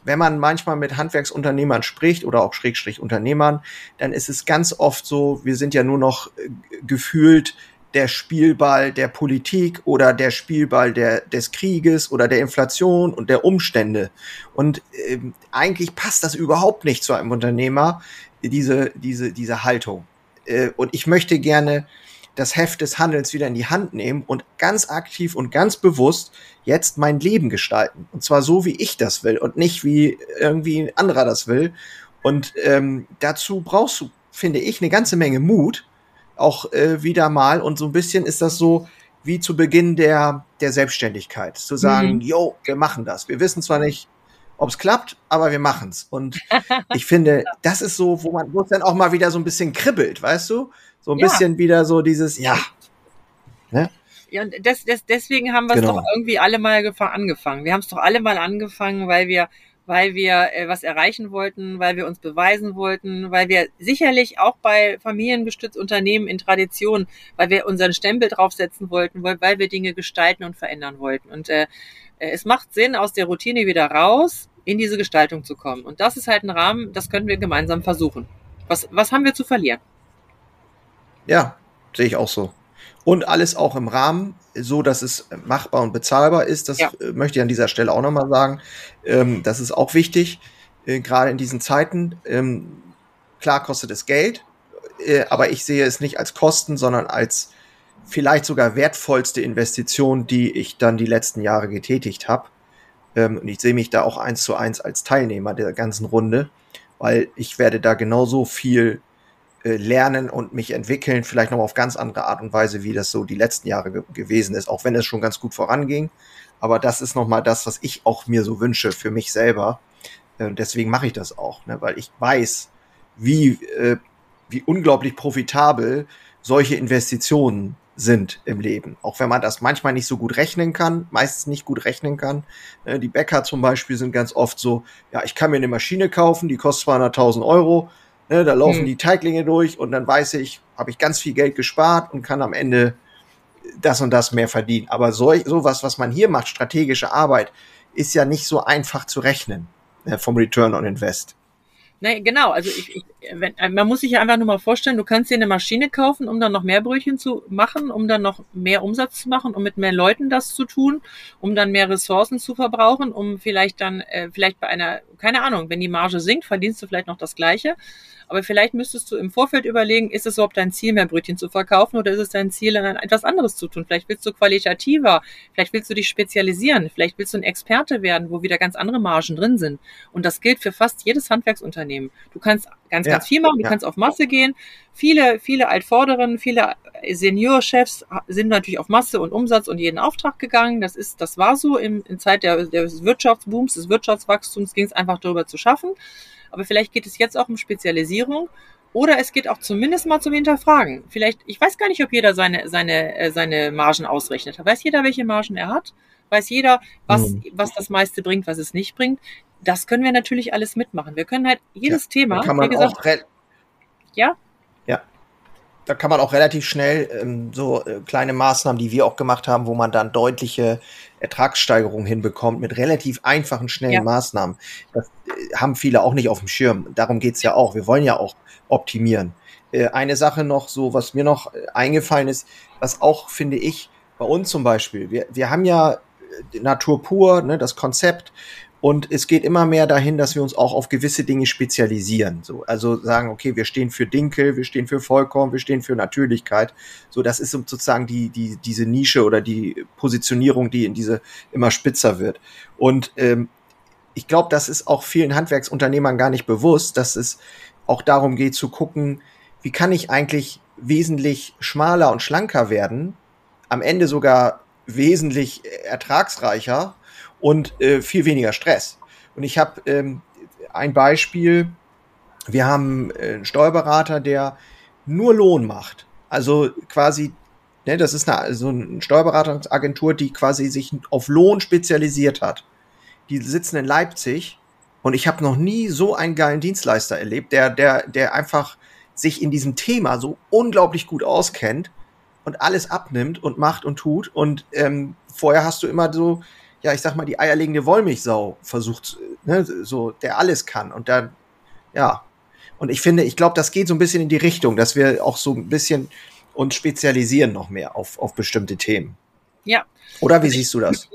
wenn man manchmal mit Handwerksunternehmern spricht oder auch Schrägstrich Unternehmern, dann ist es ganz oft so, wir sind ja nur noch äh, gefühlt der Spielball der Politik oder der Spielball der, des Krieges oder der Inflation und der Umstände. Und äh, eigentlich passt das überhaupt nicht zu einem Unternehmer, diese, diese, diese Haltung. Äh, und ich möchte gerne das Heft des Handelns wieder in die Hand nehmen und ganz aktiv und ganz bewusst jetzt mein Leben gestalten. Und zwar so, wie ich das will und nicht wie irgendwie ein anderer das will. Und ähm, dazu brauchst du, finde ich, eine ganze Menge Mut. Auch äh, wieder mal. Und so ein bisschen ist das so wie zu Beginn der, der Selbstständigkeit. Zu sagen, mhm. wir machen das. Wir wissen zwar nicht, ob es klappt, aber wir machen's. Und ich finde, (laughs) das ist so, wo man, wo es dann auch mal wieder so ein bisschen kribbelt, weißt du? So ein ja. bisschen wieder so dieses, ja. Ne? Ja, und des, des, deswegen haben wir es genau. doch irgendwie alle mal angefangen. Wir haben es doch alle mal angefangen, weil wir, weil wir äh, was erreichen wollten, weil wir uns beweisen wollten, weil wir sicherlich auch bei familiengestützten Unternehmen in Tradition, weil wir unseren Stempel draufsetzen wollten, weil, weil wir Dinge gestalten und verändern wollten. Und äh, äh, es macht Sinn, aus der Routine wieder raus in diese Gestaltung zu kommen. Und das ist halt ein Rahmen, das können wir gemeinsam versuchen. Was, was haben wir zu verlieren? Ja, sehe ich auch so. Und alles auch im Rahmen, so dass es machbar und bezahlbar ist. Das ja. Äh, möchte ich an dieser Stelle auch nochmal sagen. Ähm, das ist auch wichtig, äh, gerade in diesen Zeiten. Ähm, klar kostet es Geld, äh, aber ich sehe es nicht als Kosten, sondern als vielleicht sogar wertvollste Investition, die ich dann die letzten Jahre getätigt habe. Ähm, und ich sehe mich da auch eins zu eins als Teilnehmer der ganzen Runde, weil ich werde da genauso viel äh, lernen und mich entwickeln, vielleicht noch auf ganz andere Art und Weise, wie das so die letzten Jahre ge gewesen ist, auch wenn es schon ganz gut voranging. Aber das ist nochmal das, was ich auch mir so wünsche für mich selber. Äh, deswegen mache ich das auch, ne? weil ich weiß, wie, äh, wie unglaublich profitabel solche Investitionen sind im Leben. Auch wenn man das manchmal nicht so gut rechnen kann, meistens nicht gut rechnen kann. Äh, die Bäcker zum Beispiel sind ganz oft so, ja, ich kann mir eine Maschine kaufen, die kostet 200.000 Euro, Ne, da laufen hm. die Teiglinge durch und dann weiß ich, habe ich ganz viel Geld gespart und kann am Ende das und das mehr verdienen. Aber so, sowas, was man hier macht, strategische Arbeit, ist ja nicht so einfach zu rechnen äh, vom Return on Invest. Nee, genau. Also ich, ich, wenn, äh, man muss sich ja einfach nur mal vorstellen, du kannst dir eine Maschine kaufen, um dann noch mehr Brötchen zu machen, um dann noch mehr Umsatz zu machen, um mit mehr Leuten das zu tun, um dann mehr Ressourcen zu verbrauchen, um vielleicht dann, äh, vielleicht bei einer, keine Ahnung, wenn die Marge sinkt, verdienst du vielleicht noch das Gleiche. Aber vielleicht müsstest du im Vorfeld überlegen, ist es überhaupt dein Ziel, mehr Brötchen zu verkaufen oder ist es dein Ziel, dann etwas anderes zu tun? Vielleicht willst du qualitativer, vielleicht willst du dich spezialisieren, vielleicht willst du ein Experte werden, wo wieder ganz andere Margen drin sind. Und das gilt für fast jedes Handwerksunternehmen. Du kannst ganz, ja. ganz viel machen, du ja. kannst auf Masse gehen. Viele, viele Altvorderen, viele Seniorchefs sind natürlich auf Masse und Umsatz und jeden Auftrag gegangen. Das ist, das war so in, in Zeit der, des Wirtschaftsbooms, des Wirtschaftswachstums ging es einfach darüber zu schaffen aber vielleicht geht es jetzt auch um Spezialisierung oder es geht auch zumindest mal zum Hinterfragen. Vielleicht, ich weiß gar nicht, ob jeder seine, seine, äh, seine Margen ausrechnet. Weiß jeder, welche Margen er hat? Weiß jeder, was, mhm. was das meiste bringt, was es nicht bringt? Das können wir natürlich alles mitmachen. Wir können halt jedes ja, Thema, kann man wie gesagt, auch ja? Ja. Da kann man auch relativ schnell ähm, so äh, kleine Maßnahmen, die wir auch gemacht haben, wo man dann deutliche Ertragssteigerung hinbekommt mit relativ einfachen, schnellen ja. Maßnahmen. Das äh, haben viele auch nicht auf dem Schirm. Darum geht's ja auch. Wir wollen ja auch optimieren. Äh, eine Sache noch, so was mir noch äh, eingefallen ist, was auch, finde ich, bei uns zum Beispiel, wir, wir haben ja Natur pur, ne, das Konzept, Und es geht immer mehr dahin, dass wir uns auch auf gewisse Dinge spezialisieren. So, also sagen, okay, wir stehen für Dinkel, wir stehen für Vollkorn, wir stehen für Natürlichkeit. So, das ist sozusagen die, die, diese Nische oder die Positionierung, die in diese immer spitzer wird. Und ähm, ich glaube, das ist auch vielen Handwerksunternehmern gar nicht bewusst, dass es auch darum geht zu gucken, wie kann ich eigentlich wesentlich schmaler und schlanker werden, am Ende sogar wesentlich ertragsreicher und äh, viel weniger Stress. Und ich habe ähm, ein Beispiel, wir haben äh, einen Steuerberater, der nur Lohn macht. Also quasi, ne, das ist eine, so eine Steuerberatungsagentur, die quasi sich auf Lohn spezialisiert hat. Die sitzen in Leipzig und ich habe noch nie so einen geilen Dienstleister erlebt, der, der, der einfach sich in diesem Thema so unglaublich gut auskennt und alles abnimmt und macht und tut. Und ähm, vorher hast du immer so, ja, ich sag mal, die eierlegende Wollmilchsau versucht, ne, so, der alles kann. Und dann, ja. Und ich finde, ich glaube, das geht so ein bisschen in die Richtung, dass wir auch so ein bisschen uns spezialisieren noch mehr auf, auf bestimmte Themen. Ja. Oder wie siehst du das?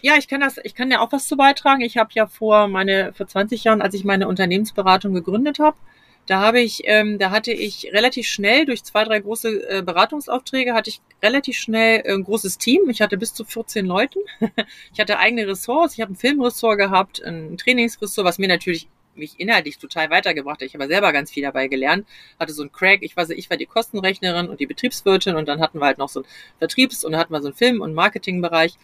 Ja, ich kann das, ich kann ja auch was zu beitragen. Ich habe ja vor meine, vor 20 Jahren, als ich meine Unternehmensberatung gegründet habe, da habe ich, ähm, da hatte ich relativ schnell durch zwei, drei große äh, Beratungsaufträge hatte ich relativ schnell äh, ein großes Team. Ich hatte bis zu 14 Leuten. (laughs) ich hatte eigene Ressorts. Ich habe ein Filmressort gehabt, ein Trainingsressort, was mir natürlich mich inhaltlich total weitergebracht hat. Ich habe selber ganz viel dabei gelernt. Hatte so ein Crack, ich war, ich war die Kostenrechnerin und die Betriebswirtin und dann hatten wir halt noch so ein Vertriebs- und dann hatten wir so einen Film- und Marketingbereich.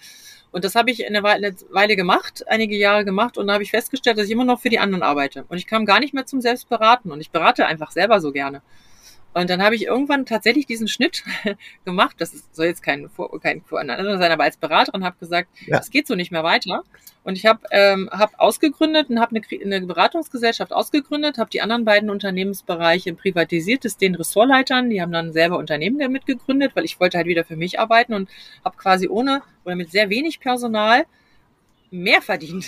Und das habe ich eine Weile gemacht, einige Jahre gemacht und da habe ich festgestellt, dass ich immer noch für die anderen arbeite. Und ich kam gar nicht mehr zum Selbstberaten und ich berate einfach selber so gerne. Und dann habe ich irgendwann tatsächlich diesen Schnitt (laughs) gemacht. Das soll jetzt kein, Vor kein Voreinander sein, aber als Beraterin habe gesagt, es ja. geht so nicht mehr weiter. Und ich habe ähm, hab ausgegründet und habe eine, eine Beratungsgesellschaft ausgegründet, habe die anderen beiden Unternehmensbereiche privatisiert, das den Ressortleitern, die haben dann selber Unternehmen damit gegründet, weil ich wollte halt wieder für mich arbeiten und habe quasi ohne oder mit sehr wenig Personal mehr verdient.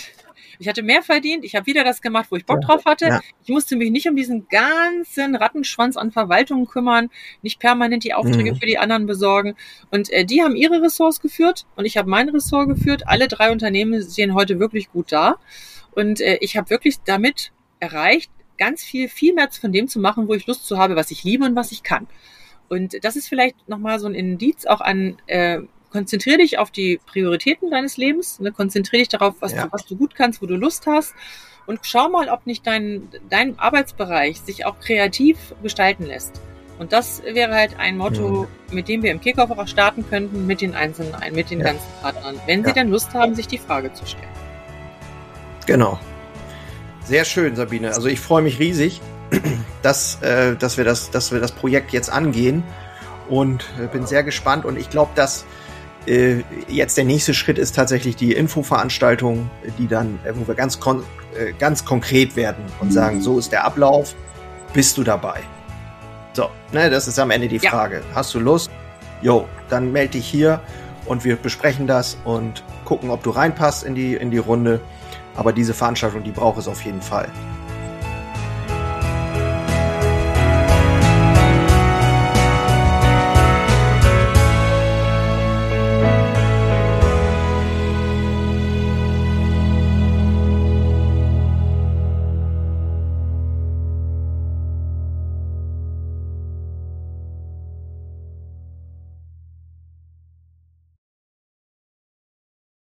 Ich hatte mehr verdient, ich habe wieder das gemacht, wo ich Bock drauf hatte. Ja. Ich musste mich nicht um diesen ganzen Rattenschwanz an Verwaltungen kümmern, nicht permanent die Aufträge mhm. für die anderen besorgen. Und äh, die haben ihre Ressorts geführt und ich habe mein Ressort geführt. Alle drei Unternehmen stehen heute wirklich gut da. Und äh, ich habe wirklich damit erreicht, ganz viel, viel mehr von dem zu machen, wo ich Lust zu habe, was ich liebe und was ich kann. Und das ist vielleicht nochmal so ein Indiz auch an äh, konzentriere dich auf die Prioritäten deines Lebens, ne? konzentriere dich darauf, was, ja. du, was du gut kannst, wo du Lust hast und schau mal, ob nicht dein, dein Arbeitsbereich sich auch kreativ gestalten lässt. Und das wäre halt ein Motto, mhm. mit dem wir im Kickoff auch starten könnten mit den einzelnen, mit den ja. ganzen Partnern, wenn sie ja. denn Lust haben, sich die Frage zu stellen. Genau. Sehr schön, Sabine. Also ich freue mich riesig, (clears throat) dass, äh, dass, wir das, dass wir das Projekt jetzt angehen und äh, bin sehr gespannt und ich glaube, dass jetzt der nächste Schritt ist tatsächlich die Infoveranstaltung, die dann, äh, wo wir ganz, kon äh, ganz konkret werden und sagen, so ist der Ablauf, bist du dabei? So, ne, das ist am Ende die Frage. Ja. Hast du Lust? Jo, dann melde dich hier und wir besprechen das und gucken, ob du reinpasst in die, in die Runde. Aber diese Veranstaltung, die braucht es auf jeden Fall.